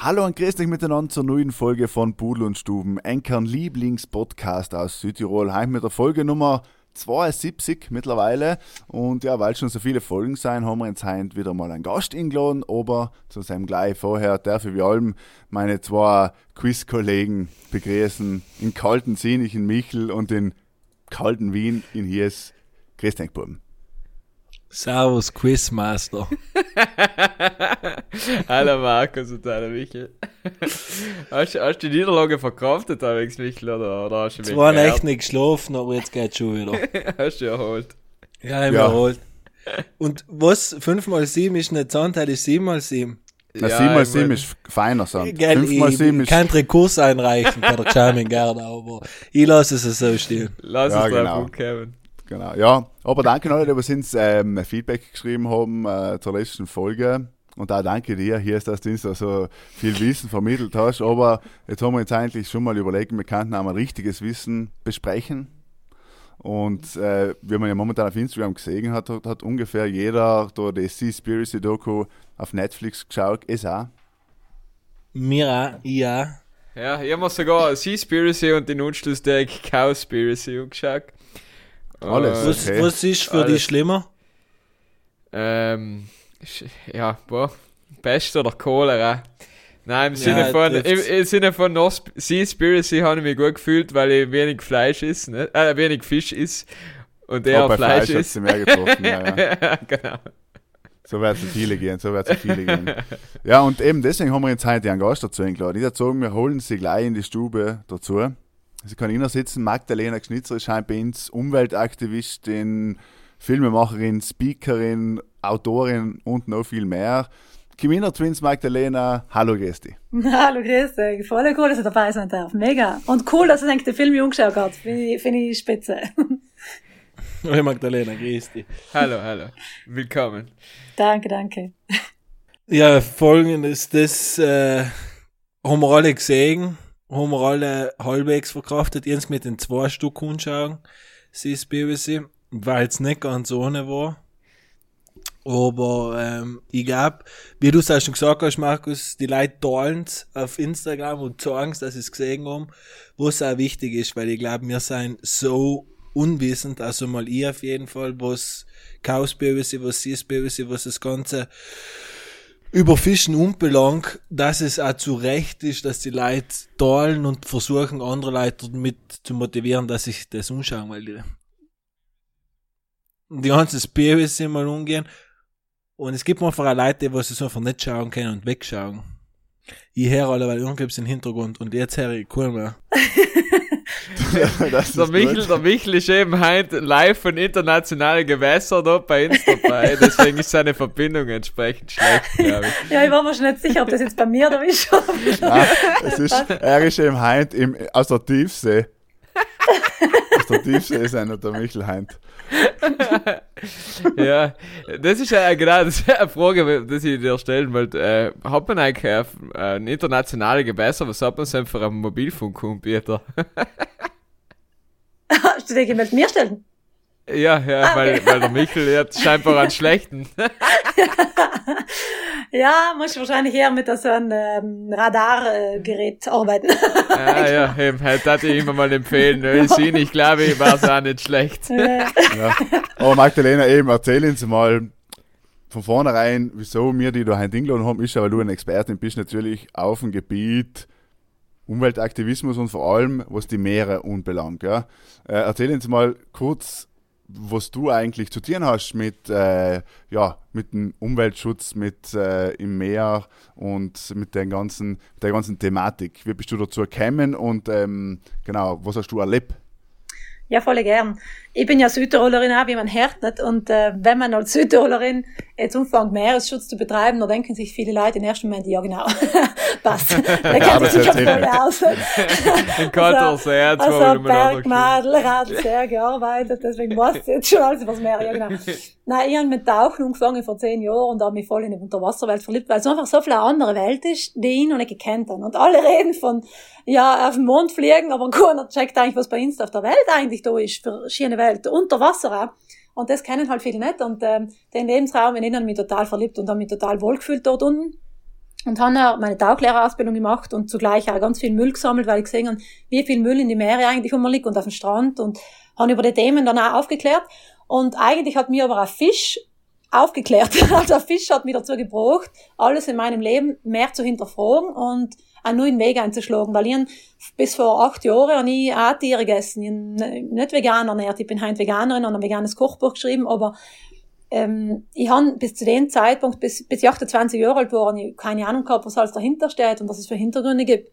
Hallo und grüß dich miteinander zur neuen Folge von Pudel und Stuben, Enkern Lieblingspodcast aus Südtirol. Heim mit der Folge Nummer 72 mittlerweile. Und ja, weil schon so viele Folgen sein, haben wir jetzt heute wieder mal einen Gast eingeladen, aber zu seinem gleich vorher darf ich wie allem meine zwei Quiz-Kollegen begrüßen. In kalten Sinn, ich in Michel und in kalten Wien in Hies. Grüß dich, Buben. Servus, Quizmaster. Hallo Markus und hallo Michel. hast, hast du die Niederlage verkraftet, Alex Michel, oder, oder hast du Es war echt nicht geschlafen, aber jetzt geht's schon wieder. hast du erholt. Ja, ich Ja. erholt. Und was? 5 mal 7 ist nicht Zahnteil, ist 7 mal 7. Na, Ja, 7 mal ich 7 mein- ist feiner, Sand. Gell, 5 mal ich 7 ist. kann Rekurs einreichen bei der Charming Garde, aber ich lasse es so stehen. Lass Ja, drauf genau. umkommen. Genau, ja. Aber danke an alle, die was uns ähm, Feedback geschrieben haben äh, zur letzten Folge. Und auch danke dir, hier ist, dass du uns da so viel Wissen vermittelt hast. Aber jetzt haben wir uns eigentlich schon mal überlegt, wir könnten auch mal richtiges Wissen besprechen. Und äh, wie man ja momentan auf Instagram gesehen hat, hat, hat ungefähr jeder da die Seaspiracy Doku auf Netflix geschaut. Es auch. Mira, ja. Ja, ich hab mir sogar Seaspiracy und den Unschlussdeck Cowspiracy angeschaut. Alles. Und, Was, Okay. was ist für Alles. dich schlimmer? Ähm, ja, boah, Pest oder Cholera. Nein, im Sinne Ja, von, im, im Sinne von no Sp- Seaspiracy habe ich mich gut gefühlt, weil ich wenig Fleisch ist, ne? äh, wenig Fisch ist und Auch eher bei Fleisch Fleisch ist. sie mehr getroffen. ja, ja. genau. So wird es viele gehen, so wird es viele gehen. Ja, und eben deswegen haben wir jetzt heute einen Gast dazu eingeladen. Ich würde sagen, wir holen sie gleich in die Stube dazu. Sie kann inner sitzen. Magdalena Schnitzer ist uns Umweltaktivistin, Filmemacherin, Speakerin, Autorin und noch viel mehr. Kimina Twins Magdalena, hallo Gäste. Hallo, dich. Voll cool, dass du dabei sein darf. Mega. Und cool, dass du eigentlich den Film angeschaut hast. Finde ich, finde ich spitze. Hey Magdalena, grüß dich. Hallo, hallo. Willkommen. danke, danke. Ja, folgendes, das äh, haben wir alle gesehen, haben wir alle halbwegs verkraftet, jetzt mit den zwei Stück anschauen, Seaspiracy, weil es nicht ganz ohne war. Aber ähm, ich glaube, wie du es auch schon gesagt hast, Markus, die Leute teilen auf Instagram und sagen dass sie es gesehen haben, was auch wichtig ist, weil ich glaube, wir sind so unwissend, also mal ich auf jeden Fall, was Cowspiracy, was Seaspiracy, was das Ganze überfischen unbelangt, dass es auch zu Recht ist, dass die Leute teilen und versuchen, andere Leute damit zu motivieren, dass sich das anschauen, weil die, die ganze Spiracy mal umgehen. Und es gibt manchmal auch Leute, die es einfach nicht schauen können und wegschauen. Ich höre alle, weil irgendwas im Hintergrund und jetzt höre ich cool mehr. das Der ist Michel, der Michel ist eben heute live von internationalen Gewässern da bei uns dabei, deswegen ist seine Verbindung entsprechend schlecht, glaube ich. Ja, ich war mir schon nicht sicher, ob das jetzt bei mir oder wie schon. Nein, es ist, er ist eben heute im, aus der Tiefsee. aus der Tiefsee ist einer der Michel heint. Ja, das ist ja genau das ist eine Frage, die ich dir stellen wollte. Äh, hat man eigentlich äh, ein internationale Gewässer, was hat man denn für einen Mobilfunkanbieter? Hast du dir gemeldet mir stellen? Ja, ja, Ah, weil, weil der Michel hat scheinbar einen schlechten. Ja, muss ich wahrscheinlich eher mit so einem ähm, Radargerät arbeiten. ah, ja, eben, halt hatte ich immer mal empfehlen. Weil sie ich glaube, war es auch nicht schlecht. Äh, Ja. Aber Magdalena, eben, erzähl uns mal von vornherein, wieso wir die da heute eingeladen haben, ist ja, weil du ein Expertin bist, natürlich auf dem Gebiet Umweltaktivismus und vor allem, was die Meere unbelangt. Ja. Äh, erzähl uns mal kurz, was du eigentlich zu tun hast mit, äh, ja, mit dem Umweltschutz, mit äh, im Meer und mit der ganzen, der ganzen Thematik. Wie bist du dazu gekommen und ähm, genau, was hast du erlebt? Ja, voll gern. Ich bin ja Südtirolerin auch, wie man hört, nicht? Und äh, wenn man als Südtirolerin jetzt umfängt, Meeresschutz zu betreiben, dann denken sich viele Leute im ersten Moment, ja genau, passt. Da kennt sich schon voll aus. Den Kantorsee, also, also Bergmadel, Radl, sehr gearbeitet, deswegen weiß ich jetzt schon alles übers Meer, ja genau. Nein, ich habe mit Tauchen angefangen vor zehn Jahren und habe mich voll in die Unterwasserwelt verliebt, weil es einfach so viel eine andere Welt ist, die ich noch nicht gekannt habe. Und alle reden von, ja, auf den Mond fliegen, aber keiner checkt eigentlich, was bei uns auf der Welt eigentlich da ist, für schöne Welt, unter Wasser auch. Und das kennen halt viele nicht. Und ähm, den Lebensraum, in den habe ich mich total verliebt und habe mich total wohlgefühlt dort unten. Und habe auch meine Tauchlehrerausbildung gemacht und zugleich auch ganz viel Müll gesammelt, weil ich gesehen habe, wie viel Müll in die Meere eigentlich immer liegt und auf dem Strand und habe über die Themen dann auch aufgeklärt. Und eigentlich hat mir aber ein Fisch aufgeklärt. Also ein Fisch hat mich dazu gebracht, alles in meinem Leben mehr zu hinterfragen und einen neuen Weg einzuschlagen, weil ich bis vor acht Jahren habe ich auch Tiere gegessen. Ich nicht vegan ernährt, ich bin heute Veganerin und ein veganes Kochbuch geschrieben, aber ähm, ich habe bis zu dem Zeitpunkt, bis, bis ich 28 Jahre alt war, keine Ahnung gehabt, was alles dahinter steht und was es für Hintergründe gibt.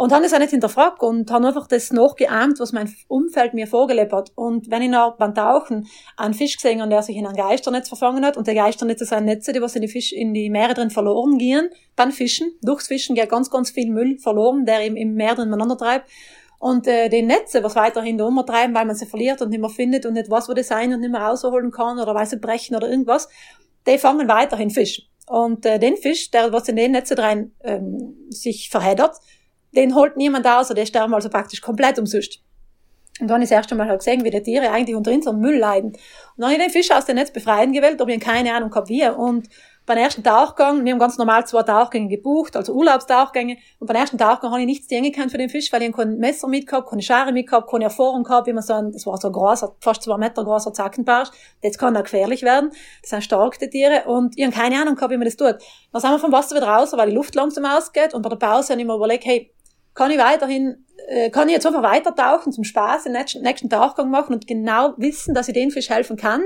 Und habe es auch nicht hinterfragt und habe einfach das nachgeahmt, was mein Umfeld mir vorgelebt hat. Und wenn ich noch beim Tauchen einen Fisch gesehen habe, der sich in ein Geisternetz verfangen hat, und der Geisternetze sind Netze, die was in die, Fisch, in die Meere drin verloren gehen, beim Fischen, durchs Fischen geht ganz, ganz viel Müll verloren, der im, im Meer drin miteinander treibt. Und äh, die Netze, was weiterhin da umtreiben, weil man sie verliert und nicht mehr findet und nicht weiß, wo die sein und nicht mehr rausholen kann oder weil sie brechen oder irgendwas, die fangen weiterhin Fisch. Und äh, den Fisch, der was in den Netze rein ähm, sich verheddert, den holt niemand aus, oder die sterben also praktisch komplett umsonst. Und dann ist das erste Mal halt gesehen, wie die Tiere eigentlich unter unserem Müll leiden. Und dann habe ich den Fisch aus dem Netz befreien gewählt, aber ich keine Ahnung gehabt wie. Und beim ersten Tauchgang, wir haben ganz normal zwei Tauchgänge gebucht, also Urlaubstauchgänge. Und beim ersten Tauchgang habe ich nichts dringen können für den Fisch, weil ich kein Messer mitgehabt, keine Schere mitgehabt, keine Erfahrung gehabt, wie man so ein, das war so ein großer, fast zwei Meter großer Zackenbarsch. Das kann auch gefährlich werden. Das sind starke Tiere. Und ich habe keine Ahnung gehabt, wie man das tut. Dann sind wir vom Wasser wieder raus, weil die Luft langsam ausgeht. Und bei der Pause habe ich mir überlegt, hey, kann ich weiterhin, äh, kann ich jetzt einfach weiter tauchen, zum Spaß, den nächsten, nächsten Tauchgang machen und genau wissen, dass ich den Fisch helfen kann,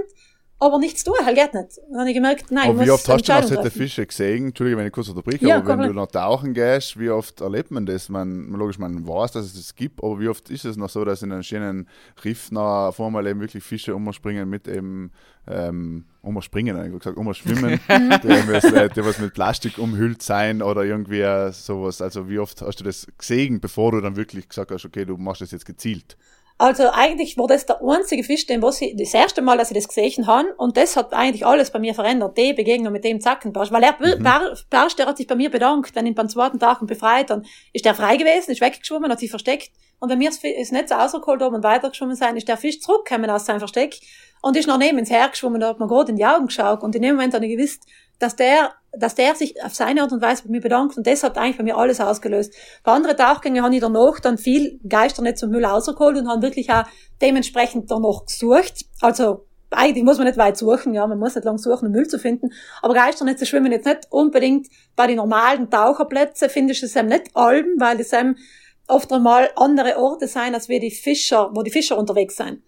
aber nichts tun, halt geht nicht. Dann habe ich gemerkt, nein, Aber ich wie oft hast du noch solche. Fische gesehen? Entschuldige, wenn ich kurz unterbreche, Ja, aber wenn du noch tauchen gehst, wie oft erlebt man das? Man, logisch, man weiß, dass es das gibt, aber wie oft ist es noch so, dass in einem schönen Riff noch vor mal eben wirklich Fische umspringen mit eben, ähm, umspringen, eigentlich gesagt, umschwimmen, die, was, äh, die was mit Plastik umhüllt sein oder irgendwie äh, sowas. Also wie oft hast du das gesehen, bevor du dann wirklich gesagt hast, okay, du machst das jetzt gezielt? Also eigentlich war das der einzige Fisch, den was ich, das erste Mal, dass ich das gesehen habe, und das hat eigentlich alles bei mir verändert, die Begegnung mit dem Zackenbarsch, weil er, Mhm. Bar- Barsch, der hat sich bei mir bedankt, wenn ihn beim zweiten Tag und befreit, dann ist der frei gewesen, ist weggeschwommen, hat sich versteckt, und wenn wir das Netz rausgeholt haben und weitergeschwommen sind, ist der Fisch zurückgekommen aus seinem Versteck und ist noch neben ins Herr geschwommen, da hat man gerade in die Augen geschaut, und in dem Moment habe ich gewusst, dass der, dass der sich auf seine Art und Weise bei mir bedankt und das hat eigentlich bei mir alles ausgelöst. Bei anderen Tauchgängen habe ich danach dann viel Geisternetz und Müll rausgeholt und habe wirklich auch dementsprechend danach gesucht. Also eigentlich muss man nicht weit suchen, ja, man muss nicht lang suchen, um Müll zu finden. Aber Geisternetze schwimmen jetzt nicht unbedingt bei den normalen Taucherplätzen, findest du es eben nicht Alben, weil es eben oft einmal andere Orte sein, als wir die Fischer, wo die Fischer unterwegs sind.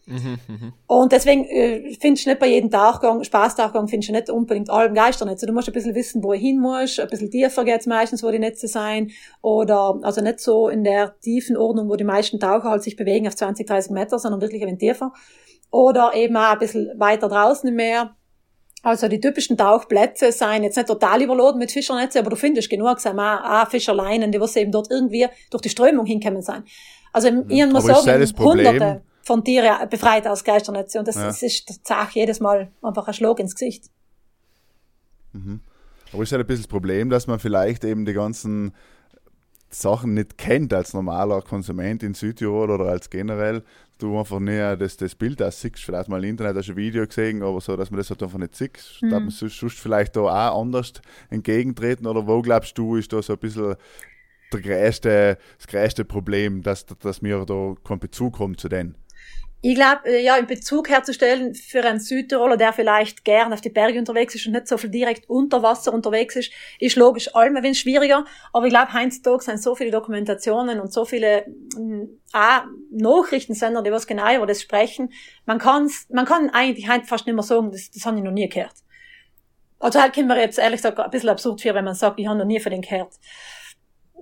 Und deswegen äh, findest du nicht bei jedem Tauchgang, Spaßtauchgang, findest du nicht unbedingt Alben Geisternetze. Du musst ein bisschen wissen, wo du hin musst, ein bisschen tiefer geht's meistens, wo die Netze sein, oder also nicht so in der tiefen Ordnung, wo die meisten Taucher halt sich bewegen auf 20, 30 Meter, sondern wirklich ein tiefer. Oder eben auch ein bisschen weiter draußen im Meer. Also die typischen Tauchplätze seien jetzt nicht total überladen mit Fischernetzen, aber du findest genug, sagen wir, auch Fischerleinen, die was eben dort irgendwie durch die Strömung hinkommen sein. Also ich muss sagen, hunderte von Tieren befreit aus Geisternetze und das, Ja. das ist Zach jedes Mal einfach ein Schlag ins Gesicht. Aber ist halt ein bisschen das Problem, dass man vielleicht eben die ganzen Sachen nicht kennt als normaler Konsument in Südtirol oder als generell. Du einfach näher das, das Bild auch siehst. Vielleicht mal im Internet hast du ein Video gesehen, aber so, dass man das halt einfach nicht sieht. Mhm. Darf man sonst vielleicht da auch anders entgegentreten? Oder wo glaubst du, ist da so ein bisschen der größte, das größte Problem, dass, dass wir da keinen Bezug haben zu denen? Ich glaube, ja, in Bezug herzustellen für einen Südtiroler, der vielleicht gern auf die Berge unterwegs ist und nicht so viel direkt unter Wasser unterwegs ist, ist logisch allem ein wenig schwieriger. Aber ich glaube, heutzutage sind so viele Dokumentationen und so viele mm, auch Nachrichtensender, die was genau über das sprechen. Man kann's, man kann eigentlich fast nicht mehr sagen, das, das habe ich noch nie gehört. Also halt kommt mir jetzt ehrlich gesagt ein bisschen absurd vor, wenn man sagt, ich habe noch nie von den gehört.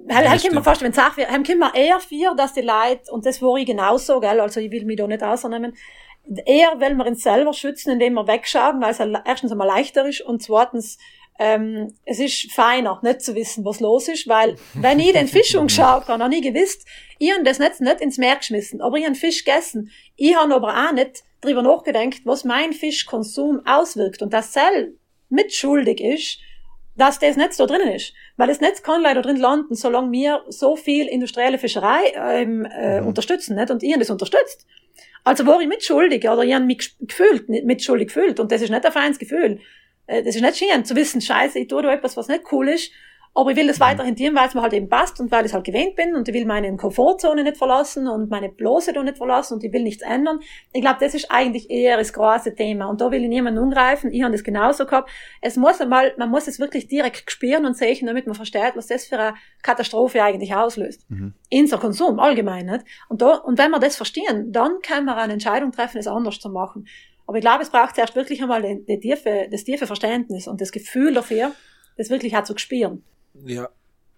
Ja, hell können wir fast, wenn es auch wir, hell können wir eher vier, dass die Leute, und das war ich genauso, gell, also ich will mich da nicht ausnehmen, eher wollen wir uns selber schützen, indem wir wegschauen, weil es erstens einmal leichter ist und zweitens, ähm, es ist feiner, nicht zu wissen, was los ist, weil, wenn ich den Fisch umgeschaut habe, habe ich gewusst, ich habe das nicht, nicht ins Meer geschmissen, aber ich habe Fisch gegessen. Ich habe aber auch nicht drüber nachgedacht, was mein Fischkonsum auswirkt. Und das Zell mitschuldig ist, dass das Netz da drinnen ist. Weil das Netz kann leider drin landen, solange wir so viel industrielle Fischerei ähm, äh, Mhm. unterstützen. Nicht? Und ihr das unterstützt. Also war ich mitschuldig oder ich habe mich gefühlt, mitschuldig gefühlt. Und das ist nicht ein feines Gefühl. Äh, Das ist nicht schön zu wissen, scheiße, ich tue da etwas, was nicht cool ist. Aber ich will das weiterhin tun, weil es mir halt eben passt und weil ich es halt gewöhnt bin und ich will meine Komfortzone nicht verlassen und meine Blase da nicht verlassen und ich will nichts ändern. Ich glaube, das ist eigentlich eher das große Thema. Und da will ich niemanden umgreifen. Ich habe das genauso gehabt. Es muss einmal, man muss es wirklich direkt spüren und sehen, damit man versteht, was das für eine Katastrophe eigentlich auslöst. Mhm. Unser Konsum allgemein nicht. Und da, und wenn wir das verstehen, dann können wir eine Entscheidung treffen, es anders zu machen. Aber ich glaube, es braucht zuerst wirklich einmal die, die tiefe, das tiefe Verständnis und das Gefühl dafür, das wirklich auch zu spüren. Ja.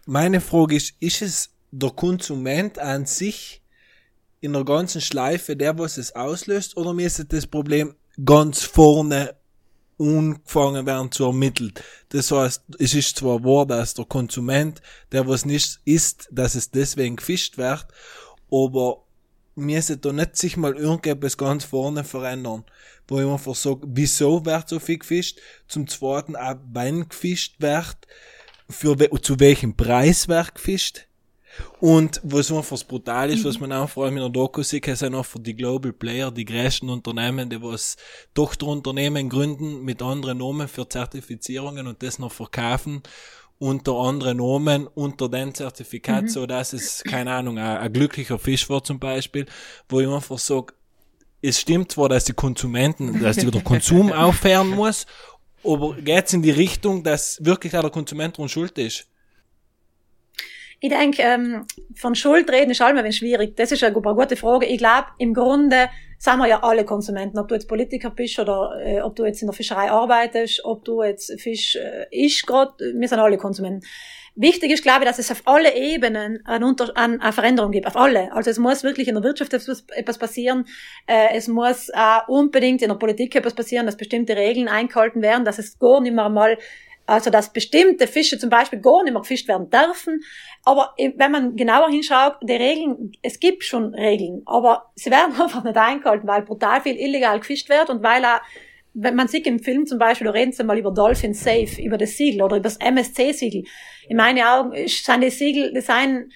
Meine Frage ist, ist es der Konsument an sich in der ganzen Schleife der, was es auslöst, oder müsste das Problem ganz vorne angefangen werden zu ermitteln? Das heißt, es ist zwar wahr, dass der Konsument, der was nicht isst, dass es deswegen gefischt wird, aber müsste da nicht sich mal irgendetwas ganz vorne verändern, wo ich einfach sage, wieso wird so viel gefischt? Zum zweiten auch, wann gefischt wird? Für zu welchem Preis wird gefischt. Und was einfach brutal ist, was man auch vor allem in der Doku sieht, sind einfach die Global Player, die größten Unternehmen, die was Tochterunternehmen gründen mit anderen Namen für Zertifizierungen und das noch verkaufen unter anderen Namen, unter dem Zertifikat, so dass es, keine Ahnung, ein, ein glücklicher Fisch war zum Beispiel, wo ich einfach sage, es stimmt zwar, dass die Konsumenten, dass der Konsum aufhören muss, aber geht's in die Richtung, dass wirklich auch der Konsument dran schuld ist? Ich denke, ähm, von Schuld reden ist allem ein wenig schwierig. Das ist eine gute Frage. Ich glaube, im Grunde sind wir ja alle Konsumenten. Ob du jetzt Politiker bist oder äh, ob du jetzt in der Fischerei arbeitest, ob du jetzt Fisch äh, isch grad, wir sind alle Konsumenten. Wichtig ist, glaube ich, dass es auf alle Ebenen eine, Unter eine, eine Veränderung gibt. Auf alle. Also es muss wirklich in der Wirtschaft etwas, passieren. Äh, es muss auch unbedingt in der Politik etwas passieren, dass bestimmte Regeln eingehalten werden, dass es gar nicht mehr mal also, dass bestimmte Fische zum Beispiel gar nicht mehr gefischt werden dürfen. Aber wenn man genauer hinschaut, die Regeln, es gibt schon Regeln, aber sie werden einfach nicht eingehalten, weil brutal viel illegal gefischt wird und weil auch, wenn man sieht im Film zum Beispiel, da reden sie mal über Dolphin Safe, über das Siegel oder über das MSC-Siegel. In meinen Augen sind die Siegel, das sind,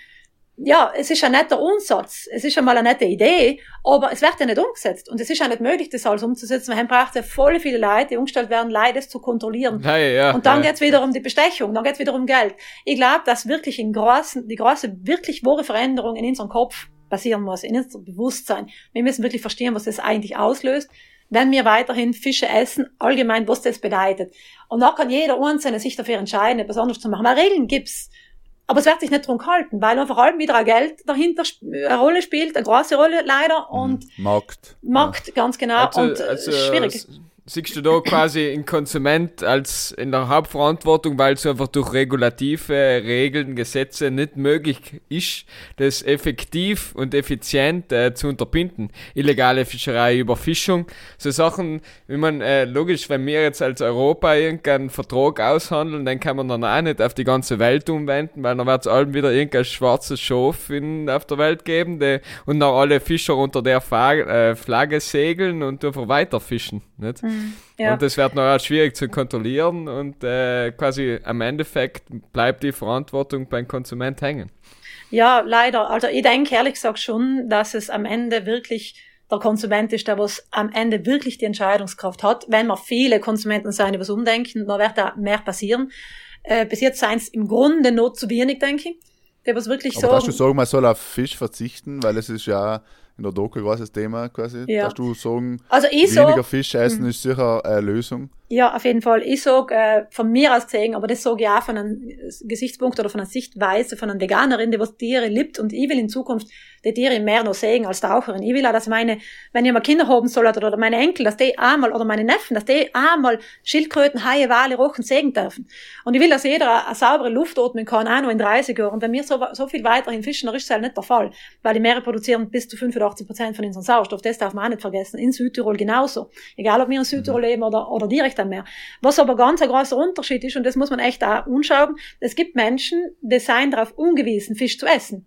ja, es ist ein netter Umsatz, es ist einmal eine nette Idee, aber es wird ja nicht umgesetzt. Und es ist ja nicht möglich, das alles umzusetzen, man braucht ja voll viele Leute, die umgestellt werden, das zu kontrollieren. Ja, ja. Und dann ja. geht's wieder um die Bestechung, dann geht's wieder um Geld. Ich glaube, dass wirklich in großen, die große, wirklich wahre Veränderung in unserem Kopf passieren muss, in unserem Bewusstsein. Wir müssen wirklich verstehen, was das eigentlich auslöst, wenn wir weiterhin Fische essen, allgemein, was das bedeutet. Und dann kann jeder Einzelne sich dafür entscheiden, etwas anderes zu machen. Weil Regeln gibt's. Aber es wird sich nicht drum gehalten, weil einfach allem wieder ein Geld dahinter eine Rolle spielt, eine große Rolle leider, und Mhm. Markt. Markt, ganz genau, Also, und äh, also, schwierig. Siehst du da quasi den Konsument als in der Hauptverantwortung, weil es einfach durch regulative Regeln, Gesetze nicht möglich ist, das effektiv und effizient äh, zu unterbinden. Illegale Fischerei, Überfischung, so Sachen, wie man, äh, logisch, wenn wir jetzt als Europa irgendeinen Vertrag aushandeln, dann kann man dann auch nicht auf die ganze Welt umwenden, weil dann wird es allem wieder irgendein schwarzes Schaf in, auf der Welt geben die, und dann alle Fischer unter der Fa äh, Flagge segeln und einfach weiterfischen. Nicht? Ja. Und das wird noch auch schwierig zu kontrollieren und äh, quasi am Endeffekt bleibt die Verantwortung beim Konsument hängen. Ja, leider. Also ich denke ehrlich gesagt schon, dass es am Ende wirklich der Konsument ist, der was am Ende wirklich die Entscheidungskraft hat. Wenn wir viele Konsumenten sein, die was umdenken, dann wird da mehr passieren. Äh, bis jetzt seien es im Grunde nur zu wenig, denke ich. Die was wirklich Aber darfst sagen, du sagen, man soll auf Fisch verzichten, weil es ist ja in der Doku ein großes Thema quasi. Ja. Darfst du sagen, also weniger so, Fisch essen ist sicher eine Lösung? Ja, auf jeden Fall. Ich sag äh, von mir aus gesehen, aber das sage ich auch von einem Gesichtspunkt oder von einer Sichtweise von einer Veganerin, die was Tiere liebt und ich will in Zukunft die Tiere mehr noch sehen als Taucherin. Ich will auch, dass meine, wenn ich mal Kinder haben soll oder meine Enkel, dass die einmal, oder meine Neffen, dass die einmal Schildkröten, Haie, Wale, Rochen sehen dürfen. Und ich will, dass jeder eine saubere Luft atmen kann, auch noch in 30 Jahren. Und wenn wir so, so viel weiterhin fischen, dann ist halt nicht der Fall. Weil die Meere produzieren bis zu 85 Prozent von unserem Sauerstoff. Das darf man auch nicht vergessen. In Südtirol genauso. Egal, ob wir in Südtirol leben oder, oder direkt am Meer. Was aber ganz ein großer Unterschied ist, und das muss man echt auch anschauen, es gibt Menschen, die seien darauf ungewiesen, Fisch zu essen.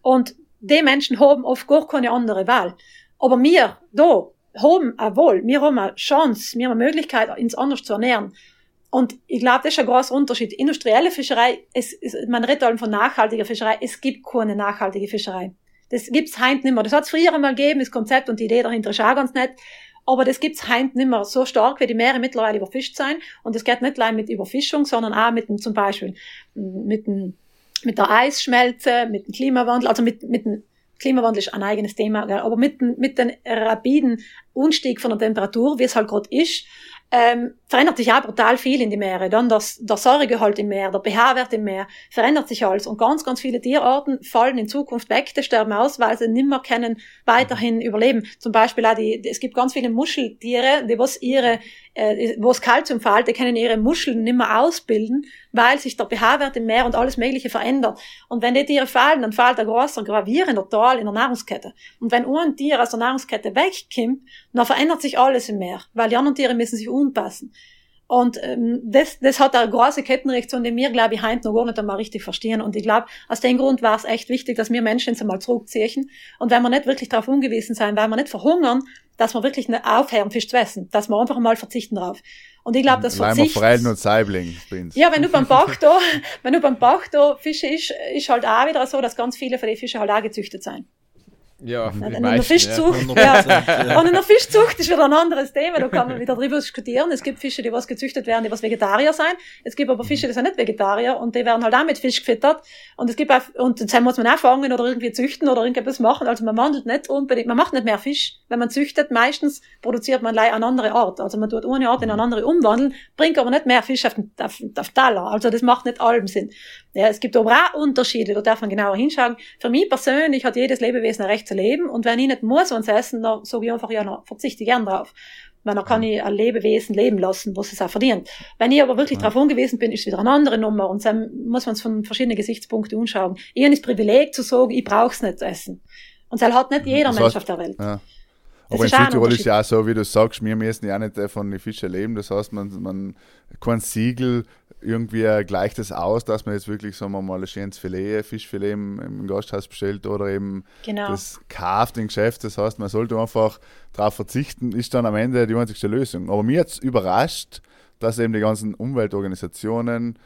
Und die Menschen haben oft gar keine andere Wahl. Aber wir, da, haben eine Wahl, wir haben eine Chance, wir haben eine Möglichkeit, uns anders zu ernähren. Und ich glaube, das ist ein großer Unterschied. Industrielle Fischerei, es, es, man redet allem von nachhaltiger Fischerei, es gibt keine nachhaltige Fischerei. Das gibt's heint nimmer. Das hat's früher einmal gegeben, das Konzept und die Idee dahinter ist auch ganz nett. Aber das gibt's heint nimmer so stark, wie die Meere mittlerweile überfischt sein. Und das geht nicht allein mit Überfischung, sondern auch mit dem, zum Beispiel, mit dem, mit der Eisschmelze, mit dem Klimawandel, also mit, mit dem Klimawandel ist ein eigenes Thema, aber mit, mit dem rapiden Unstieg von der Temperatur, wie es halt gerade ist, ähm, verändert sich auch brutal viel in die Meere. Dann das, der Säuregehalt im Meer, der pH-Wert im Meer, verändert sich alles. Und ganz, ganz viele Tierarten fallen in Zukunft weg, die sterben aus, weil sie nimmer können weiterhin überleben. Zum Beispiel auch die, es gibt ganz viele Muscheltiere, die was ihre, äh, wo es Kalzium fällt, die können ihre Muscheln nimmer ausbilden, weil sich der pH-Wert im Meer und alles Mögliche verändert. Und wenn die Tiere fallen, dann fällt ein großer gravierender Tal in der Nahrungskette. Und wenn ein Tier aus der Nahrungskette wegkommt, dann verändert sich alles im Meer, weil die anderen Tiere müssen sich anpassen. Und ähm, das, das hat eine große Kettenreaktion, die wir, glaube ich, heute noch gar nicht einmal richtig verstehen. Und ich glaube, aus dem Grund war es echt wichtig, dass wir Menschen uns einmal zurückziehen. Und wenn wir nicht wirklich darauf ungewiesen sein, weil wir nicht verhungern, dass wir wirklich nicht aufhören, Fisch zu essen, dass wir einfach mal verzichten drauf. Und ich glaube, das Verzicht... Forellen und Saibling. Ja, wenn du beim Bach da, wenn du beim Bach da Fische ist, ist halt auch wieder so, dass ganz viele von den Fischen halt auch gezüchtet sind. Ja, in der Fischzucht, ja. ja. Und in der Fischzucht ist wieder ein anderes Thema, da kann man wieder drüber diskutieren. Es gibt Fische, die was gezüchtet werden, die was Vegetarier sein. Es gibt aber Fische, die sind nicht Vegetarier und die werden halt auch mit Fisch gefüttert. Und es gibt auch, und dann muss man auch fangen oder irgendwie züchten oder irgendetwas machen. Also man wandelt nicht unbedingt, man macht nicht mehr Fisch. Wenn man züchtet, meistens produziert man leider eine andere Art. Also man tut eine Art in eine andere umwandeln, bringt aber nicht mehr Fisch auf den, auf, auf Taler. Also das macht nicht allem Sinn. Ja, es gibt aber auch Unterschiede, da darf man genauer hinschauen. Für mich persönlich hat jedes Lebewesen ein Recht zu leben und wenn ich nicht muss uns essen, dann sage ich einfach, ja, dann verzichte ich gern drauf. Weil dann kann ich ein Lebewesen leben lassen, was es auch verdient. Wenn ich aber wirklich ja. darauf angewiesen bin, ist es wieder eine andere Nummer und dann muss man es von verschiedenen Gesichtspunkten anschauen. Ich habe das Privileg zu sagen, ich brauche es nicht zu essen. Und das hat nicht jeder das Mensch auf der Welt. Ja. Aber in Südtirol ist ja auch so, wie du sagst, wir müssen ja nicht von den Fischen leben. Das heißt, man, man kein Siegel irgendwie gleicht es aus, dass man jetzt wirklich, sagen wir mal, ein schönes Filet, Fischfilet im, im Gasthaus bestellt oder eben genau. das kauft im Geschäft. Das heißt, man sollte einfach darauf verzichten, ist dann am Ende die einzigste Lösung. Aber mir hat es überrascht, dass eben die ganzen Umweltorganisationen,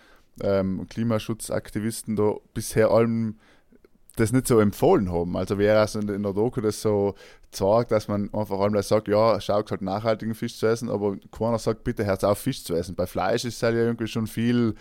ähm, Klimaschutzaktivisten da bisher allem das nicht so empfohlen haben. Also wäre es in, der Doku das so zeigt, dass man einfach einmal sagt, ja, schaut halt nachhaltigen Fisch zu essen, aber keiner sagt, bitte hört auf Fisch zu essen. Bei Fleisch ist es halt ja irgendwie schon viel,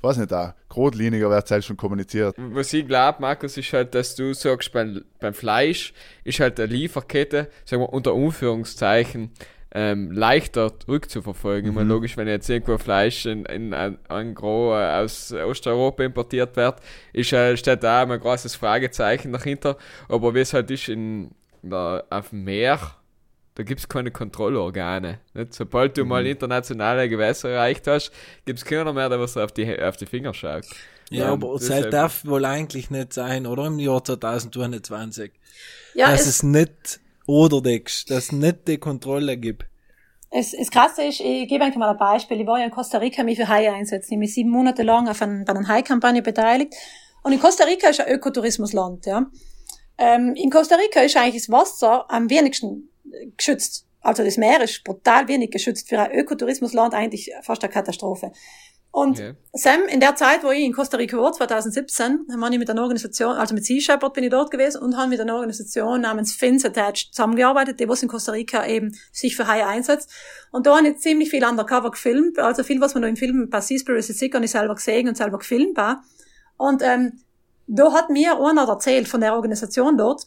weiß nicht, da, grotliiniger wird es halt schon kommuniziert. Was ich glaube, Markus, ist halt, dass du sagst, beim, beim Fleisch ist halt eine Lieferkette, sagen wir unter Anführungszeichen, ähm, leichter rückzuverfolgen. Mhm. Ich meine, mhm. logisch, wenn jetzt irgendwo Fleisch in, in ein, ein Gros aus Osteuropa importiert wird, ist, äh, steht da ein großes Fragezeichen dahinter. Aber wie es halt ist in, der, auf dem Meer, da gibt es keine Kontrollorgane. Nicht? Sobald du mhm. mal internationale Gewässer erreicht hast, gibt es keiner mehr, der was auf die, auf die Finger schaut. Ja, ja aber das halt darf wohl eigentlich nicht sein, oder? Im Jahr 2020. Ja, dass es, es nicht oder denkst, dass es nicht die Kontrolle gibt. Es, es krasse ist, ich gebe einfach mal ein Beispiel. Ich war ja in Costa Rica mich für Haie einsetzen. Ich habe mich sieben Monate lang auf ein, bei einer Hai-Kampagne beteiligt. Und in Costa Rica ist ein Ökotourismusland, ja. Ähm, in Costa Rica ist eigentlich das Wasser am wenigsten geschützt. Also das Meer ist brutal wenig geschützt. Für ein Ökotourismusland eigentlich fast eine Katastrophe. Und okay. Sam, in der Zeit, wo ich in Costa Rica war, 2017, haben wir mit einer Organisation, also mit Sea Shepherd bin ich dort gewesen und haben mit einer Organisation namens Fins Attached zusammengearbeitet, die was in Costa Rica eben sich für Haie einsetzt. Und da habe ich ziemlich viel undercover gefilmt, also viel, was man da im Film bei Seaspiracy Sick und ich selber gesehen und selber gefilmt war. Und ähm, da hat mir einer erzählt von der Organisation dort,